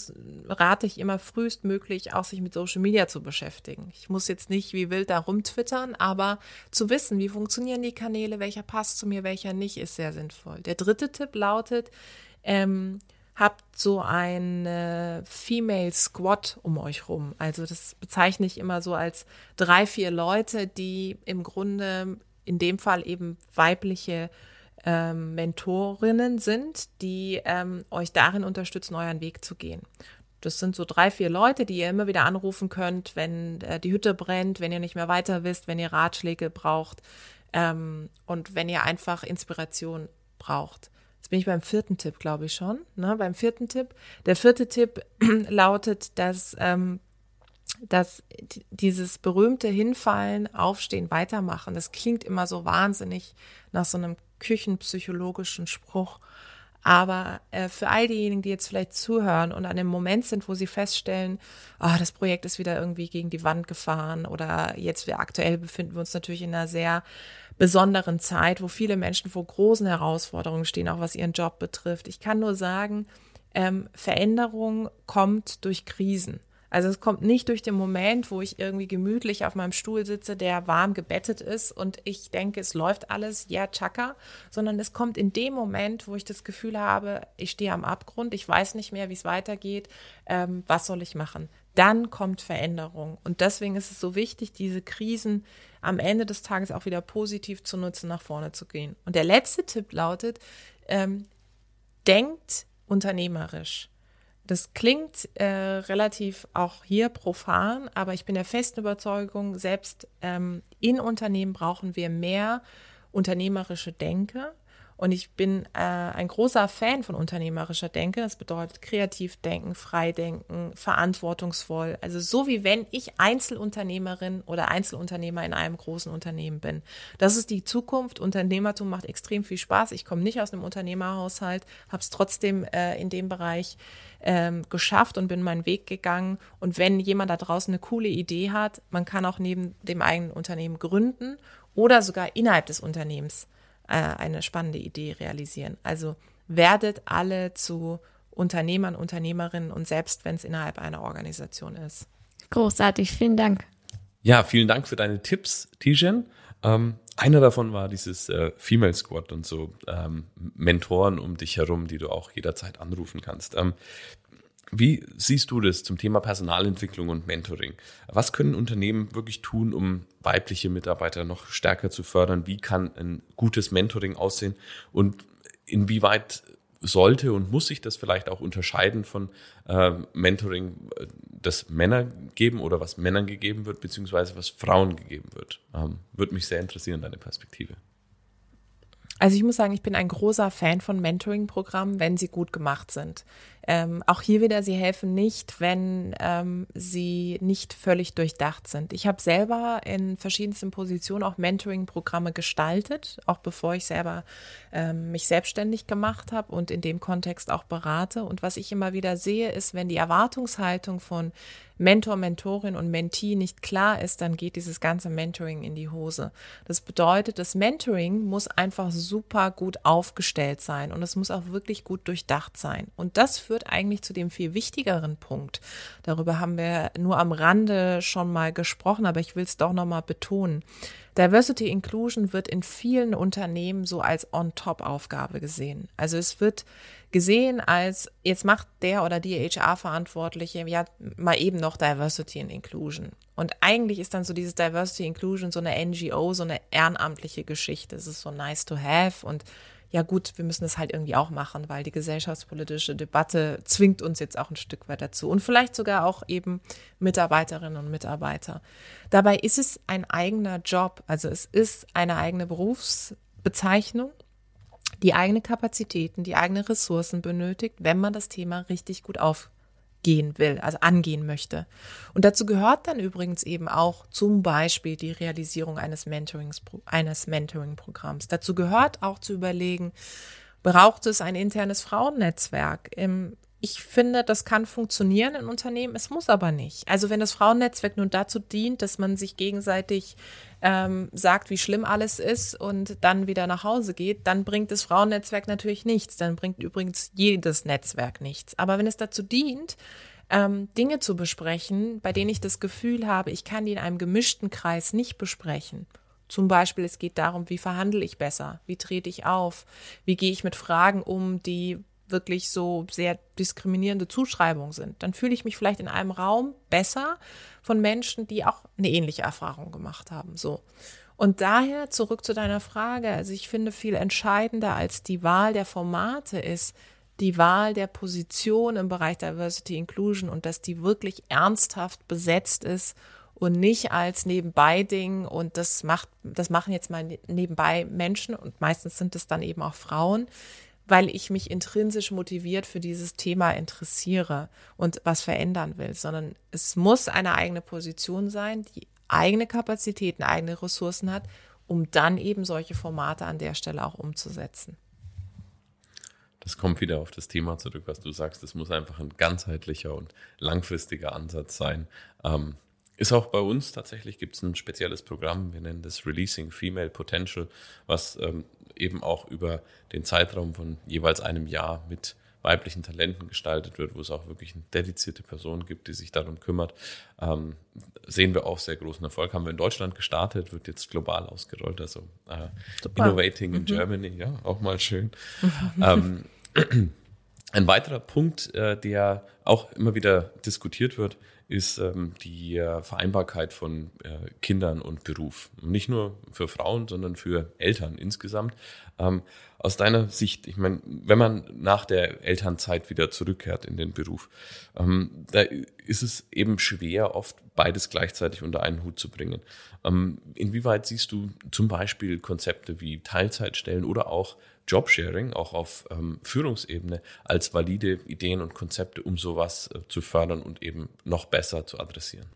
rate ich immer frühestmöglich auch sich mit Social Media zu beschäftigen. Ich muss jetzt nicht wie wild da rumtwittern, aber zu wissen, wie funktionieren die Kanäle, welcher passt zu mir, welcher nicht, ist sehr sinnvoll. Der dritte Tipp lautet, ähm, habt so ein äh, Female Squad um euch rum. Also das bezeichne ich immer so als drei, vier Leute, die im Grunde in dem Fall eben weibliche ähm, Mentorinnen sind, die ähm, euch darin unterstützen, euren Weg zu gehen. Das sind so drei, vier Leute, die ihr immer wieder anrufen könnt, wenn äh, die Hütte brennt, wenn ihr nicht mehr weiter wisst, wenn ihr Ratschläge braucht ähm, und wenn ihr einfach Inspiration braucht. Bin ich beim vierten Tipp, glaube ich schon. Ne? Beim vierten Tipp. Der vierte Tipp lautet, dass ähm, dass dieses berühmte Hinfallen, Aufstehen, Weitermachen, das klingt immer so wahnsinnig nach so einem küchenpsychologischen Spruch. Aber äh, für all diejenigen, die jetzt vielleicht zuhören und an dem Moment sind, wo sie feststellen, oh, das Projekt ist wieder irgendwie gegen die Wand gefahren oder jetzt wir aktuell befinden wir uns natürlich in einer sehr besonderen Zeit, wo viele Menschen vor großen Herausforderungen stehen, auch was ihren Job betrifft. Ich kann nur sagen, ähm, Veränderung kommt durch Krisen. Also es kommt nicht durch den Moment, wo ich irgendwie gemütlich auf meinem Stuhl sitze, der warm gebettet ist und ich denke, es läuft alles, ja, yeah, tschakka, sondern es kommt in dem Moment, wo ich das Gefühl habe, ich stehe am Abgrund, ich weiß nicht mehr, wie es weitergeht, ähm, was soll ich machen? Dann kommt Veränderung. Und deswegen ist es so wichtig, diese Krisen am Ende des Tages auch wieder positiv zu nutzen, nach vorne zu gehen. Und der letzte Tipp lautet, ähm, denkt unternehmerisch. Das klingt äh, relativ auch hier profan, aber ich bin der festen Überzeugung, selbst ähm, in Unternehmen brauchen wir mehr unternehmerische Denke. Und ich bin äh, ein großer Fan von unternehmerischer Denke. Das bedeutet kreativ denken, frei denken, verantwortungsvoll. Also so wie wenn ich Einzelunternehmerin oder Einzelunternehmer in einem großen Unternehmen bin. Das ist die Zukunft. Unternehmertum macht extrem viel Spaß. Ich komme nicht aus einem Unternehmerhaushalt, habe es trotzdem äh, in dem Bereich ähm, geschafft und bin meinen Weg gegangen. Und wenn jemand da draußen eine coole Idee hat, man kann auch neben dem eigenen Unternehmen gründen oder sogar innerhalb des Unternehmens äh, eine spannende Idee realisieren. Also werdet alle zu Unternehmern, Unternehmerinnen und selbst wenn es innerhalb einer Organisation ist. Großartig, vielen Dank. Ja, vielen Dank für deine Tipps, Tijen. Ähm, einer davon war dieses äh, Female Squad und so ähm, Mentoren um dich herum, die du auch jederzeit anrufen kannst. Ähm, wie siehst du das zum Thema Personalentwicklung und Mentoring? Was können Unternehmen wirklich tun, um weibliche Mitarbeiter noch stärker zu fördern? Wie kann ein gutes Mentoring aussehen? Und inwieweit sollte und muss sich das vielleicht auch unterscheiden von äh, Mentoring, das Männer geben oder was Männern gegeben wird, beziehungsweise was Frauen gegeben wird? Ähm, Würde mich sehr interessieren, deine Perspektive. Also ich muss sagen, ich bin ein großer Fan von Mentoring-Programmen, wenn sie gut gemacht sind. Ähm, auch hier wieder, sie helfen nicht, wenn ähm, sie nicht völlig durchdacht sind. Ich habe selber in verschiedensten Positionen auch Mentoring-Programme gestaltet, auch bevor ich selber ähm, mich selbstständig gemacht habe und in dem Kontext auch berate. Und was ich immer wieder sehe, ist, wenn die Erwartungshaltung von Mentor, Mentorin und Mentee nicht klar ist, dann geht dieses ganze Mentoring in die Hose. Das bedeutet, das Mentoring muss einfach super gut aufgestellt sein und es muss auch wirklich gut durchdacht sein. Und das führt eigentlich zu dem viel wichtigeren Punkt. Darüber haben wir nur am Rande schon mal gesprochen, aber ich will es doch nochmal betonen. Diversity Inclusion wird in vielen Unternehmen so als On-Top-Aufgabe gesehen. Also es wird gesehen als, jetzt macht der oder die HR-Verantwortliche ja mal eben noch Diversity and Inclusion. Und eigentlich ist dann so dieses Diversity Inclusion so eine NGO, so eine ehrenamtliche Geschichte. Es ist so nice to have und ja gut, wir müssen es halt irgendwie auch machen, weil die gesellschaftspolitische Debatte zwingt uns jetzt auch ein Stück weit dazu. Und vielleicht sogar auch eben Mitarbeiterinnen und Mitarbeiter. Dabei ist es ein eigener Job, also es ist eine eigene Berufsbezeichnung die eigene Kapazitäten, die eigene Ressourcen benötigt, wenn man das Thema richtig gut aufgehen will, also angehen möchte. Und dazu gehört dann übrigens eben auch zum Beispiel die Realisierung eines Mentorings, eines Mentoring-Programms. Dazu gehört auch zu überlegen, braucht es ein internes Frauennetzwerk? Ich finde, das kann funktionieren in Unternehmen, es muss aber nicht. Also wenn das Frauennetzwerk nun dazu dient, dass man sich gegenseitig ähm, sagt, wie schlimm alles ist und dann wieder nach Hause geht, dann bringt das Frauennetzwerk natürlich nichts. Dann bringt übrigens jedes Netzwerk nichts. Aber wenn es dazu dient, ähm, Dinge zu besprechen, bei denen ich das Gefühl habe, ich kann die in einem gemischten Kreis nicht besprechen, zum Beispiel, es geht darum, wie verhandle ich besser? Wie trete ich auf? Wie gehe ich mit Fragen um, die wirklich so sehr diskriminierende Zuschreibungen sind, dann fühle ich mich vielleicht in einem Raum besser von Menschen, die auch eine ähnliche Erfahrung gemacht haben. So. Und daher zurück zu deiner Frage. Also ich finde viel entscheidender als die Wahl der Formate ist die Wahl der Position im Bereich Diversity Inclusion und dass die wirklich ernsthaft besetzt ist und nicht als Nebenbei-Ding und das macht, das machen jetzt mal nebenbei Menschen und meistens sind es dann eben auch Frauen, weil ich mich intrinsisch motiviert für dieses Thema interessiere und was verändern will, sondern es muss eine eigene Position sein, die eigene Kapazitäten, eigene Ressourcen hat, um dann eben solche Formate an der Stelle auch umzusetzen. Das kommt wieder auf das Thema zurück, was du sagst. Es muss einfach ein ganzheitlicher und langfristiger Ansatz sein. Ähm, ist auch bei uns tatsächlich, gibt es ein spezielles Programm, wir nennen das Releasing Female Potential, was ähm, eben auch über den Zeitraum von jeweils einem Jahr mit weiblichen Talenten gestaltet wird, wo es auch wirklich eine dedizierte Person gibt, die sich darum kümmert, ähm, sehen wir auch sehr großen Erfolg. Haben wir in Deutschland gestartet, wird jetzt global ausgerollt, also äh, Innovating in mhm. Germany, ja, auch mal schön. ähm, ein weiterer Punkt, äh, der auch immer wieder diskutiert wird, ist ähm, die äh, Vereinbarkeit von äh, Kindern und Beruf. Nicht nur für Frauen, sondern für Eltern insgesamt. Ähm, aus deiner Sicht, ich meine, wenn man nach der Elternzeit wieder zurückkehrt in den Beruf, ähm, da ist es eben schwer, oft beides gleichzeitig unter einen Hut zu bringen. Ähm, inwieweit siehst du zum Beispiel Konzepte wie Teilzeitstellen oder auch Jobsharing, auch auf ähm, Führungsebene, als valide Ideen und Konzepte, um sowas äh, zu fördern und eben noch besser zu adressieren?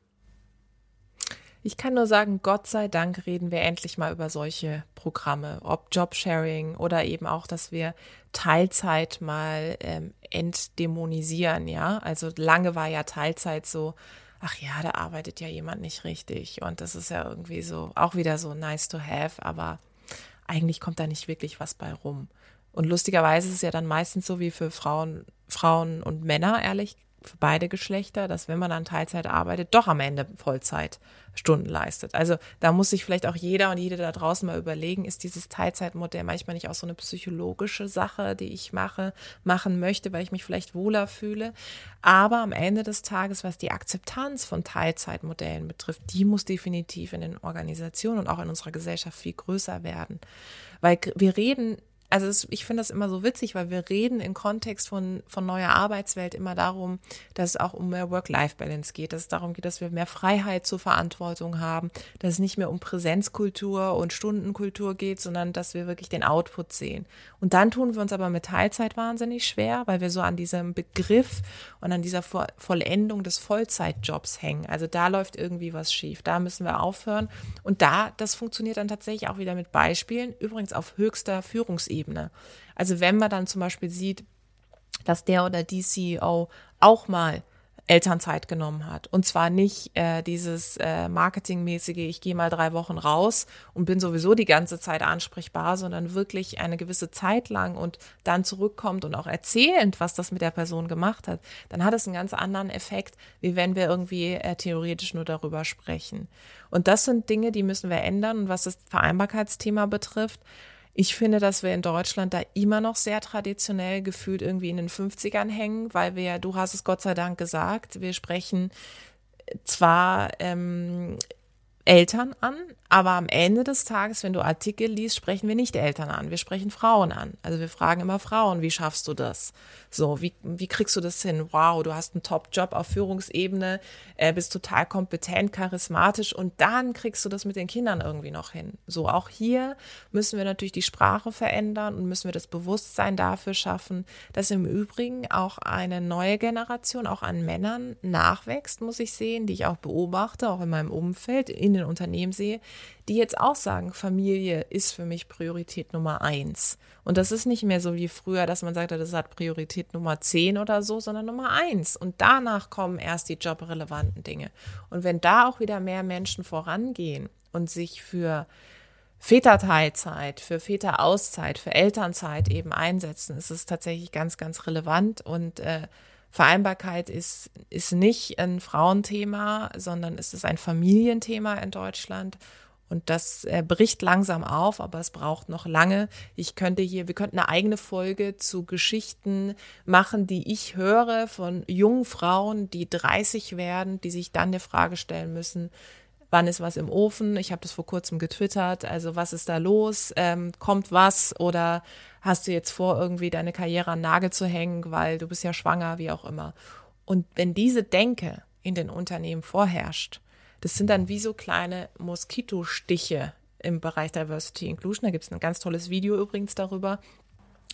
Ich kann nur sagen, Gott sei Dank reden wir endlich mal über solche Programme, ob Jobsharing oder eben auch, dass wir Teilzeit mal ähm, entdämonisieren, ja. Also lange war ja Teilzeit so, ach ja, da arbeitet ja jemand nicht richtig und das ist ja irgendwie so, auch wieder so nice to have, aber eigentlich kommt da nicht wirklich was bei rum. Und lustigerweise ist es ja dann meistens so wie für Frauen, Frauen und Männer, ehrlich für beide Geschlechter, dass wenn man an Teilzeit arbeitet, doch am Ende Vollzeitstunden leistet. Also da muss sich vielleicht auch jeder und jede da draußen mal überlegen, ist dieses Teilzeitmodell manchmal nicht auch so eine psychologische Sache, die ich mache, machen möchte, weil ich mich vielleicht wohler fühle. Aber am Ende des Tages, was die Akzeptanz von Teilzeitmodellen betrifft, die muss definitiv in den Organisationen und auch in unserer Gesellschaft viel größer werden. Weil wir reden also es, ich finde das immer so witzig, weil wir reden im Kontext von, von neuer Arbeitswelt immer darum, dass es auch um mehr Work-Life-Balance geht, dass es darum geht, dass wir mehr Freiheit zur Verantwortung haben, dass es nicht mehr um Präsenzkultur und Stundenkultur geht, sondern dass wir wirklich den Output sehen. Und dann tun wir uns aber mit Teilzeit wahnsinnig schwer, weil wir so an diesem Begriff und an dieser Vollendung des Vollzeitjobs hängen. Also da läuft irgendwie was schief. Da müssen wir aufhören. Und da, das funktioniert dann tatsächlich auch wieder mit Beispielen, übrigens auf höchster Führungsebene. Also wenn man dann zum Beispiel sieht, dass der oder die CEO auch mal Elternzeit genommen hat. Und zwar nicht äh, dieses äh, Marketingmäßige, ich gehe mal drei Wochen raus und bin sowieso die ganze Zeit ansprechbar, sondern wirklich eine gewisse Zeit lang und dann zurückkommt und auch erzählend, was das mit der Person gemacht hat, dann hat es einen ganz anderen Effekt, wie wenn wir irgendwie äh, theoretisch nur darüber sprechen. Und das sind Dinge, die müssen wir ändern. Und was das Vereinbarkeitsthema betrifft, ich finde, dass wir in Deutschland da immer noch sehr traditionell gefühlt irgendwie in den 50ern hängen, weil wir, du hast es Gott sei Dank gesagt, wir sprechen zwar ähm, Eltern an, aber am Ende des Tages, wenn du Artikel liest, sprechen wir nicht Eltern an, wir sprechen Frauen an. Also wir fragen immer Frauen, wie schaffst du das? So, wie, wie kriegst du das hin? Wow, du hast einen Top-Job auf Führungsebene, äh, bist total kompetent, charismatisch und dann kriegst du das mit den Kindern irgendwie noch hin. So, auch hier müssen wir natürlich die Sprache verändern und müssen wir das Bewusstsein dafür schaffen, dass im Übrigen auch eine neue Generation, auch an Männern nachwächst, muss ich sehen, die ich auch beobachte, auch in meinem Umfeld, in den Unternehmen sehe, die jetzt auch sagen, Familie ist für mich Priorität Nummer eins. Und das ist nicht mehr so wie früher, dass man sagte, das hat Priorität Nummer zehn oder so, sondern Nummer eins. Und danach kommen erst die jobrelevanten Dinge. Und wenn da auch wieder mehr Menschen vorangehen und sich für Väterteilzeit, für Väterauszeit, für Elternzeit eben einsetzen, ist es tatsächlich ganz, ganz relevant und äh, Vereinbarkeit ist, ist nicht ein Frauenthema, sondern es ist ein Familienthema in Deutschland. Und das äh, bricht langsam auf, aber es braucht noch lange. Ich könnte hier, wir könnten eine eigene Folge zu Geschichten machen, die ich höre von jungen Frauen, die 30 werden, die sich dann eine Frage stellen müssen, wann ist was im Ofen? Ich habe das vor kurzem getwittert. Also was ist da los? Ähm, kommt was? Oder hast du jetzt vor, irgendwie deine Karriere an Nagel zu hängen, weil du bist ja schwanger, wie auch immer. Und wenn diese Denke in den Unternehmen vorherrscht, das sind dann wie so kleine Moskitostiche im Bereich Diversity Inclusion. Da gibt es ein ganz tolles Video übrigens darüber.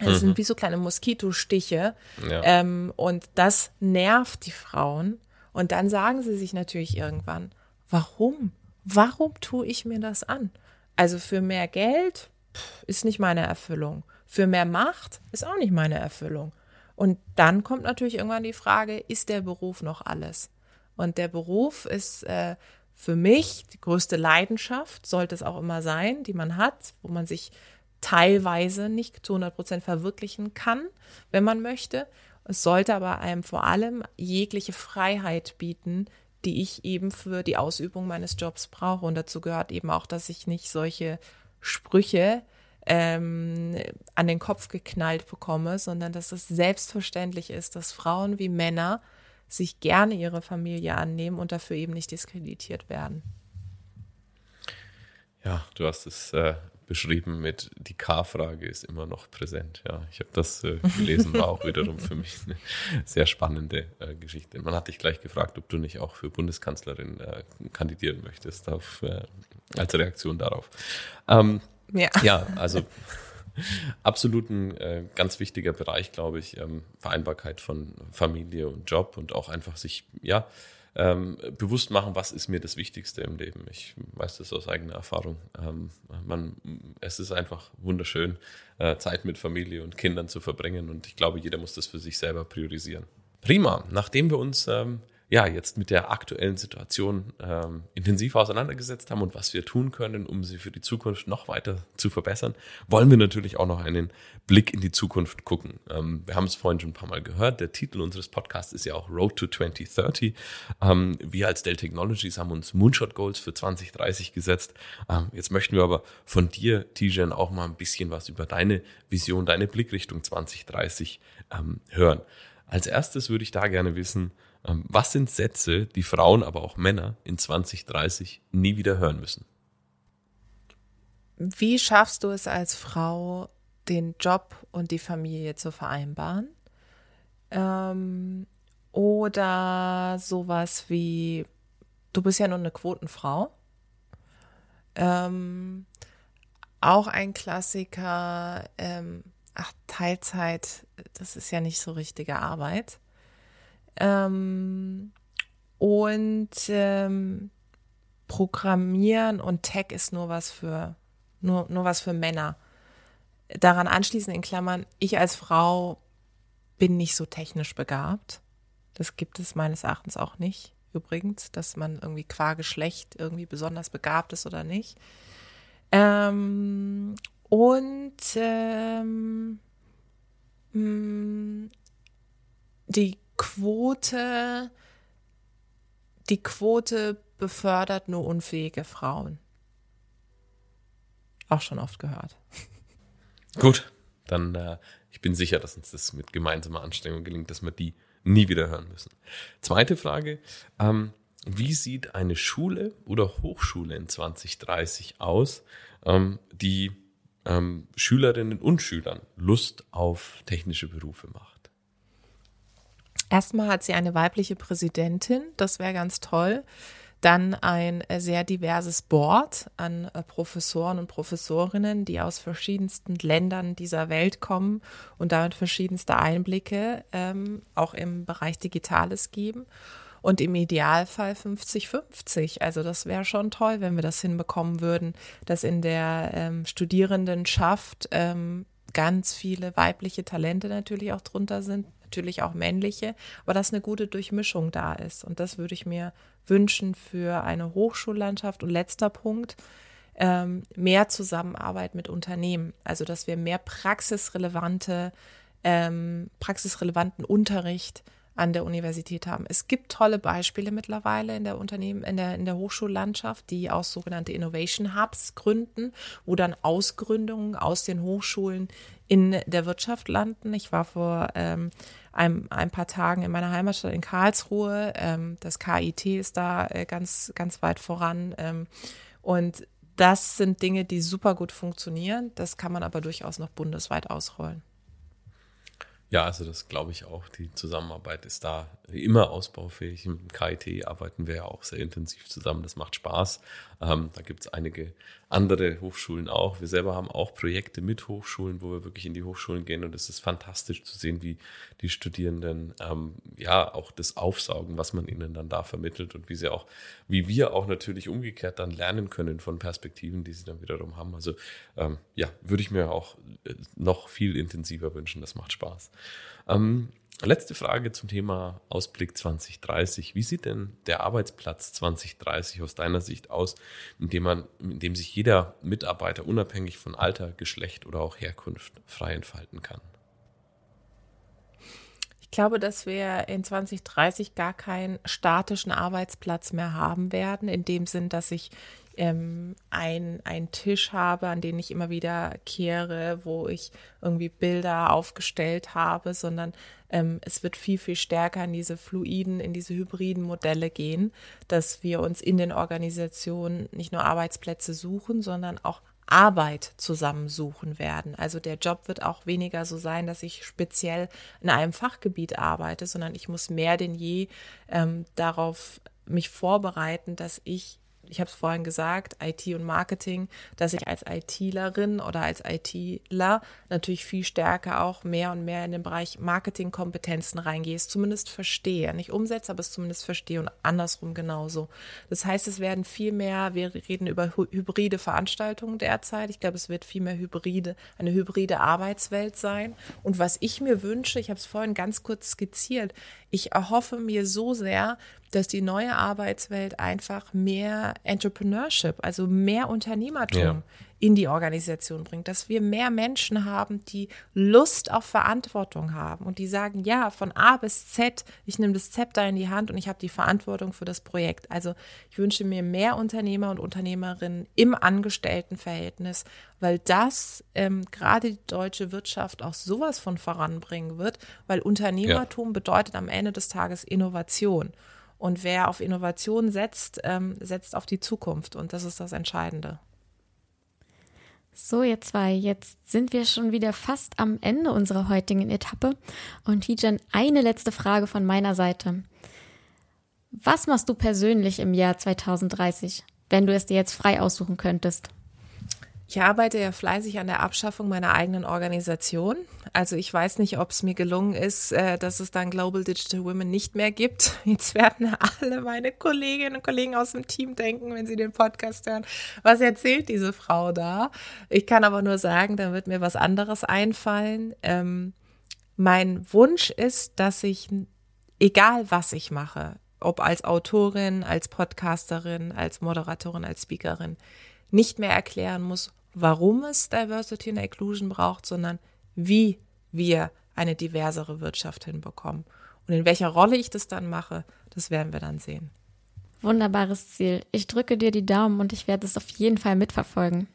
Das sind wie so kleine Moskitostiche. Ja. Ähm, und das nervt die Frauen. Und dann sagen sie sich natürlich irgendwann, warum? Warum tue ich mir das an? Also für mehr Geld ist nicht meine Erfüllung. Für mehr Macht ist auch nicht meine Erfüllung. Und dann kommt natürlich irgendwann die Frage, ist der Beruf noch alles? Und der Beruf ist äh, für mich die größte Leidenschaft, sollte es auch immer sein, die man hat, wo man sich teilweise nicht zu 100 Prozent verwirklichen kann, wenn man möchte. Es sollte aber einem vor allem jegliche Freiheit bieten, die ich eben für die Ausübung meines Jobs brauche. Und dazu gehört eben auch, dass ich nicht solche Sprüche ähm, an den Kopf geknallt bekomme, sondern dass es selbstverständlich ist, dass Frauen wie Männer sich gerne ihre Familie annehmen und dafür eben nicht diskreditiert werden. Ja, du hast es äh, beschrieben mit die K-Frage ist immer noch präsent. Ja, ich habe das äh, gelesen, war auch wiederum für mich eine sehr spannende äh, Geschichte. Man hat dich gleich gefragt, ob du nicht auch für Bundeskanzlerin äh, kandidieren möchtest, auf, äh, als Reaktion darauf. Ähm, Ja. ja, also absolut ein äh, ganz wichtiger Bereich, glaube ich, ähm, Vereinbarkeit von Familie und Job und auch einfach sich, ja, ähm, bewusst machen, was ist mir das Wichtigste im Leben. Ich weiß das aus eigener Erfahrung. Ähm, man, es ist einfach wunderschön, äh, Zeit mit Familie und Kindern zu verbringen und ich glaube, jeder muss das für sich selber priorisieren. Prima, nachdem wir uns ähm, ja jetzt mit der aktuellen Situation ähm, intensiv auseinandergesetzt haben und was wir tun können, um sie für die Zukunft noch weiter zu verbessern, wollen wir natürlich auch noch einen Blick in die Zukunft gucken. Ähm, wir haben es vorhin schon ein paar Mal gehört. Der Titel unseres Podcasts ist ja auch Road to 2030. Ähm, wir als Dell Technologies haben uns Moonshot Goals für 2030 gesetzt. Ähm, jetzt möchten wir aber von dir, Tijan, auch mal ein bisschen was über deine Vision, deine Blickrichtung 2030 ähm, hören. Als erstes würde ich da gerne wissen, was sind Sätze, die Frauen, aber auch Männer in 2030 nie wieder hören müssen? Wie schaffst du es als Frau, den Job und die Familie zu vereinbaren? Ähm, oder sowas wie, du bist ja nur eine Quotenfrau. Ähm, auch ein Klassiker, ähm, ach, Teilzeit, das ist ja nicht so richtige Arbeit. Ähm, und ähm, Programmieren und Tech ist nur was für nur, nur was für Männer. Daran anschließend in Klammern, ich als Frau bin nicht so technisch begabt. Das gibt es meines Erachtens auch nicht, übrigens, dass man irgendwie qua Geschlecht irgendwie besonders begabt ist oder nicht. Ähm, und ähm, mh, die Quote, die Quote befördert nur unfähige Frauen. Auch schon oft gehört. Gut, dann äh, ich bin sicher, dass uns das mit gemeinsamer Anstrengung gelingt, dass wir die nie wieder hören müssen. Zweite Frage, ähm, wie sieht eine Schule oder Hochschule in 2030 aus, ähm, die ähm, Schülerinnen und Schülern Lust auf technische Berufe macht? Erstmal hat sie eine weibliche Präsidentin, das wäre ganz toll. Dann ein äh, sehr diverses Board an äh, Professoren und Professorinnen, die aus verschiedensten Ländern dieser Welt kommen und damit verschiedenste Einblicke ähm, auch im Bereich Digitales geben. Und im Idealfall 50-50. Also das wäre schon toll, wenn wir das hinbekommen würden, dass in der ähm, Studierendenschaft ähm, ganz viele weibliche Talente natürlich auch drunter sind, natürlich auch männliche, aber dass eine gute Durchmischung da ist. Und das würde ich mir wünschen für eine Hochschullandschaft. Und letzter Punkt, ähm, mehr Zusammenarbeit mit Unternehmen. Also dass wir mehr praxisrelevante, ähm, praxisrelevanten Unterricht an der Universität haben. Es gibt tolle Beispiele mittlerweile in der Unternehmen, in der, in der Hochschullandschaft, die auch sogenannte Innovation Hubs gründen, wo dann Ausgründungen aus den Hochschulen in der Wirtschaft landen. Ich war vor ähm, ein, ein paar Tagen in meiner Heimatstadt in Karlsruhe. Ähm, das KIT ist da äh, ganz, ganz weit voran. Ähm, und das sind Dinge, die super gut funktionieren. Das kann man aber durchaus noch bundesweit ausrollen. Ja, also das glaube ich auch. Die Zusammenarbeit ist da immer ausbaufähig. Im KIT arbeiten wir ja auch sehr intensiv zusammen. Das macht Spaß. Ähm, da gibt es einige andere Hochschulen auch. Wir selber haben auch Projekte mit Hochschulen, wo wir wirklich in die Hochschulen gehen. Und es ist fantastisch zu sehen, wie die Studierenden ähm, ja auch das aufsaugen, was man ihnen dann da vermittelt und wie sie auch, wie wir auch natürlich umgekehrt dann lernen können von Perspektiven, die sie dann wiederum haben. Also ähm, ja, würde ich mir auch äh, noch viel intensiver wünschen. Das macht Spaß. Ähm, letzte Frage zum Thema Ausblick 2030. Wie sieht denn der Arbeitsplatz 2030 aus deiner Sicht aus, in dem, man, in dem sich jeder Mitarbeiter unabhängig von Alter, Geschlecht oder auch Herkunft frei entfalten kann? Ich glaube, dass wir in 2030 gar keinen statischen Arbeitsplatz mehr haben werden, in dem Sinn, dass ich ähm, ein, einen Tisch habe, an den ich immer wieder kehre, wo ich irgendwie Bilder aufgestellt habe, sondern ähm, es wird viel, viel stärker in diese fluiden, in diese hybriden Modelle gehen, dass wir uns in den Organisationen nicht nur Arbeitsplätze suchen, sondern auch Arbeit zusammensuchen werden. Also der Job wird auch weniger so sein, dass ich speziell in einem Fachgebiet arbeite, sondern ich muss mehr denn je ähm, darauf mich vorbereiten, dass ich ich habe es vorhin gesagt, IT und Marketing, dass ich als ITlerin oder als ITler natürlich viel stärker auch mehr und mehr in den Bereich Marketingkompetenzen reingehe, es zumindest verstehe, nicht umsetze, aber es zumindest verstehe und andersrum genauso. Das heißt, es werden viel mehr, wir reden über hybride Veranstaltungen derzeit. Ich glaube, es wird viel mehr hybride, eine hybride Arbeitswelt sein. Und was ich mir wünsche, ich habe es vorhin ganz kurz skizziert, ich erhoffe mir so sehr, dass die neue Arbeitswelt einfach mehr Entrepreneurship, also mehr Unternehmertum ja. in die Organisation bringt, dass wir mehr Menschen haben, die Lust auf Verantwortung haben und die sagen, ja, von A bis Z, ich nehme das Zepter in die Hand und ich habe die Verantwortung für das Projekt. Also ich wünsche mir mehr Unternehmer und Unternehmerinnen im Angestelltenverhältnis, weil das ähm, gerade die deutsche Wirtschaft auch sowas von voranbringen wird, weil Unternehmertum ja. bedeutet am Ende des Tages Innovation. Und wer auf Innovation setzt, ähm, setzt auf die Zukunft. Und das ist das Entscheidende. So, ihr zwei, jetzt sind wir schon wieder fast am Ende unserer heutigen Etappe. Und Tijan, eine letzte Frage von meiner Seite. Was machst du persönlich im Jahr 2030, wenn du es dir jetzt frei aussuchen könntest? Ich arbeite ja fleißig an der Abschaffung meiner eigenen Organisation. Also ich weiß nicht, ob es mir gelungen ist, äh, dass es dann Global Digital Women nicht mehr gibt. Jetzt werden alle meine Kolleginnen und Kollegen aus dem Team denken, wenn sie den Podcast hören, was erzählt diese Frau da? Ich kann aber nur sagen, dann wird mir was anderes einfallen. Ähm, mein Wunsch ist, dass ich, egal was ich mache, ob als Autorin, als Podcasterin, als Moderatorin, als Speakerin, nicht mehr erklären muss, warum es Diversity and Inclusion braucht, sondern wie wir eine diversere Wirtschaft hinbekommen. Und in welcher Rolle ich das dann mache, das werden wir dann sehen. Wunderbares Ziel. Ich drücke dir die Daumen und ich werde es auf jeden Fall mitverfolgen.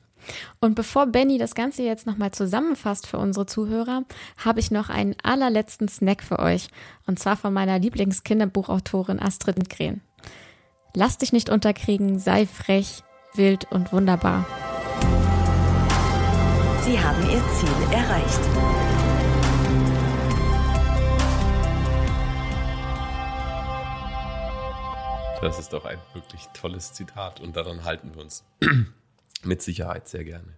Und bevor Benny das Ganze jetzt nochmal zusammenfasst für unsere Zuhörer, habe ich noch einen allerletzten Snack für euch. Und zwar von meiner Lieblingskinderbuchautorin Astrid Lindgren. Lass dich nicht unterkriegen, sei frech, wild und wunderbar. Sie haben Ihr Ziel erreicht. Das ist doch ein wirklich tolles Zitat und daran halten wir uns mit Sicherheit sehr gerne.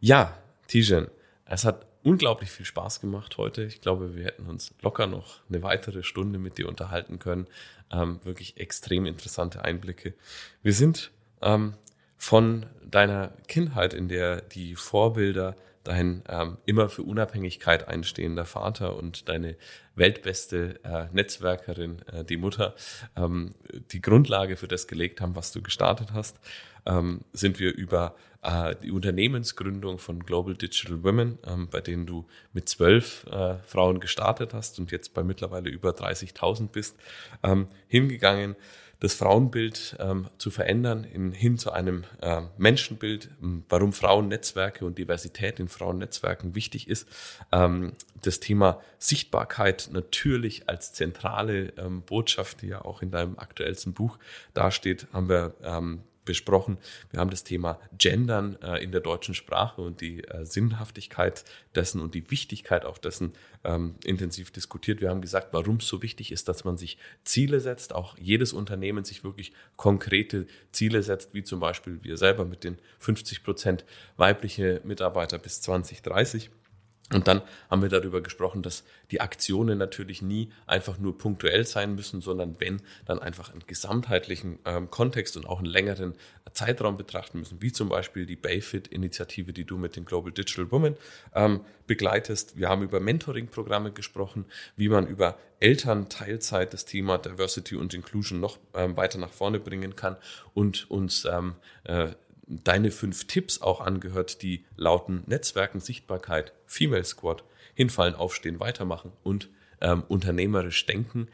Ja, Tijen, es hat unglaublich viel Spaß gemacht heute. Ich glaube, wir hätten uns locker noch eine weitere Stunde mit dir unterhalten können. Ähm, wirklich extrem interessante Einblicke. Wir sind ähm, von deiner Kindheit, in der die Vorbilder dein ähm, immer für Unabhängigkeit einstehender Vater und deine weltbeste äh, Netzwerkerin, äh, die Mutter, ähm, die Grundlage für das gelegt haben, was du gestartet hast, ähm, sind wir über äh, die Unternehmensgründung von Global Digital Women, ähm, bei denen du mit zwölf äh, Frauen gestartet hast und jetzt bei mittlerweile über 30.000 bist, ähm, hingegangen das Frauenbild ähm, zu verändern in, hin zu einem äh, Menschenbild, ähm, warum Frauennetzwerke und Diversität in Frauennetzwerken wichtig ist. Ähm, das Thema Sichtbarkeit natürlich als zentrale ähm, Botschaft, die ja auch in deinem aktuellsten Buch dasteht, haben wir ähm, besprochen. Wir haben das Thema Gendern äh, in der deutschen Sprache und die äh, Sinnhaftigkeit dessen und die Wichtigkeit auch dessen ähm, intensiv diskutiert. Wir haben gesagt, warum es so wichtig ist, dass man sich Ziele setzt, auch jedes Unternehmen sich wirklich konkrete Ziele setzt, wie zum Beispiel wir selber mit den 50 Prozent weibliche Mitarbeiter bis 2030. Und dann haben wir darüber gesprochen, dass die Aktionen natürlich nie einfach nur punktuell sein müssen, sondern wenn, dann einfach einen gesamtheitlichen ähm, Kontext und auch einen längeren Zeitraum betrachten müssen, wie zum Beispiel die Bayfit-Initiative, die du mit den Global Digital Women ähm, begleitest. Wir haben über Mentoring-Programme gesprochen, wie man über Elternteilzeit das Thema Diversity und Inclusion noch ähm, weiter nach vorne bringen kann und uns ähm, äh, deine fünf Tipps auch angehört, die lauten Netzwerken, Sichtbarkeit, Female Squad, hinfallen, aufstehen, weitermachen und ähm, unternehmerisch denken.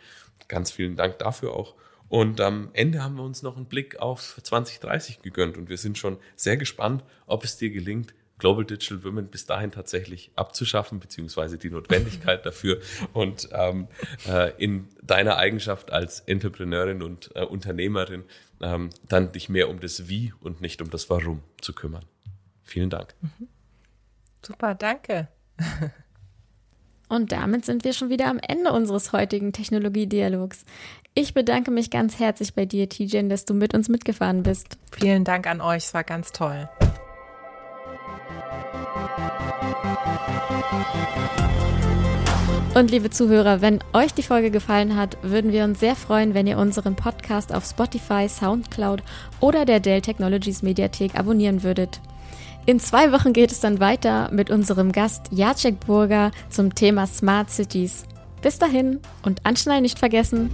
Ganz vielen Dank dafür auch. Und am Ende haben wir uns noch einen Blick auf 2030 gegönnt und wir sind schon sehr gespannt, ob es dir gelingt, Global Digital Women bis dahin tatsächlich abzuschaffen, beziehungsweise die Notwendigkeit dafür und ähm, äh, in deiner Eigenschaft als Entrepreneurin und äh, Unternehmerin ähm, dann dich mehr um das Wie und nicht um das Warum zu kümmern. Vielen Dank. Mhm. Super, danke. Und damit sind wir schon wieder am Ende unseres heutigen Technologiedialogs. Ich bedanke mich ganz herzlich bei dir, Tijen, dass du mit uns mitgefahren bist. Vielen Dank an euch, es war ganz toll. Und liebe Zuhörer, wenn euch die Folge gefallen hat, würden wir uns sehr freuen, wenn ihr unseren Podcast auf Spotify, Soundcloud oder der Dell Technologies Mediathek abonnieren würdet. In zwei Wochen geht es dann weiter mit unserem Gast Jacek Burger zum Thema Smart Cities. Bis dahin und anschnallen nicht vergessen.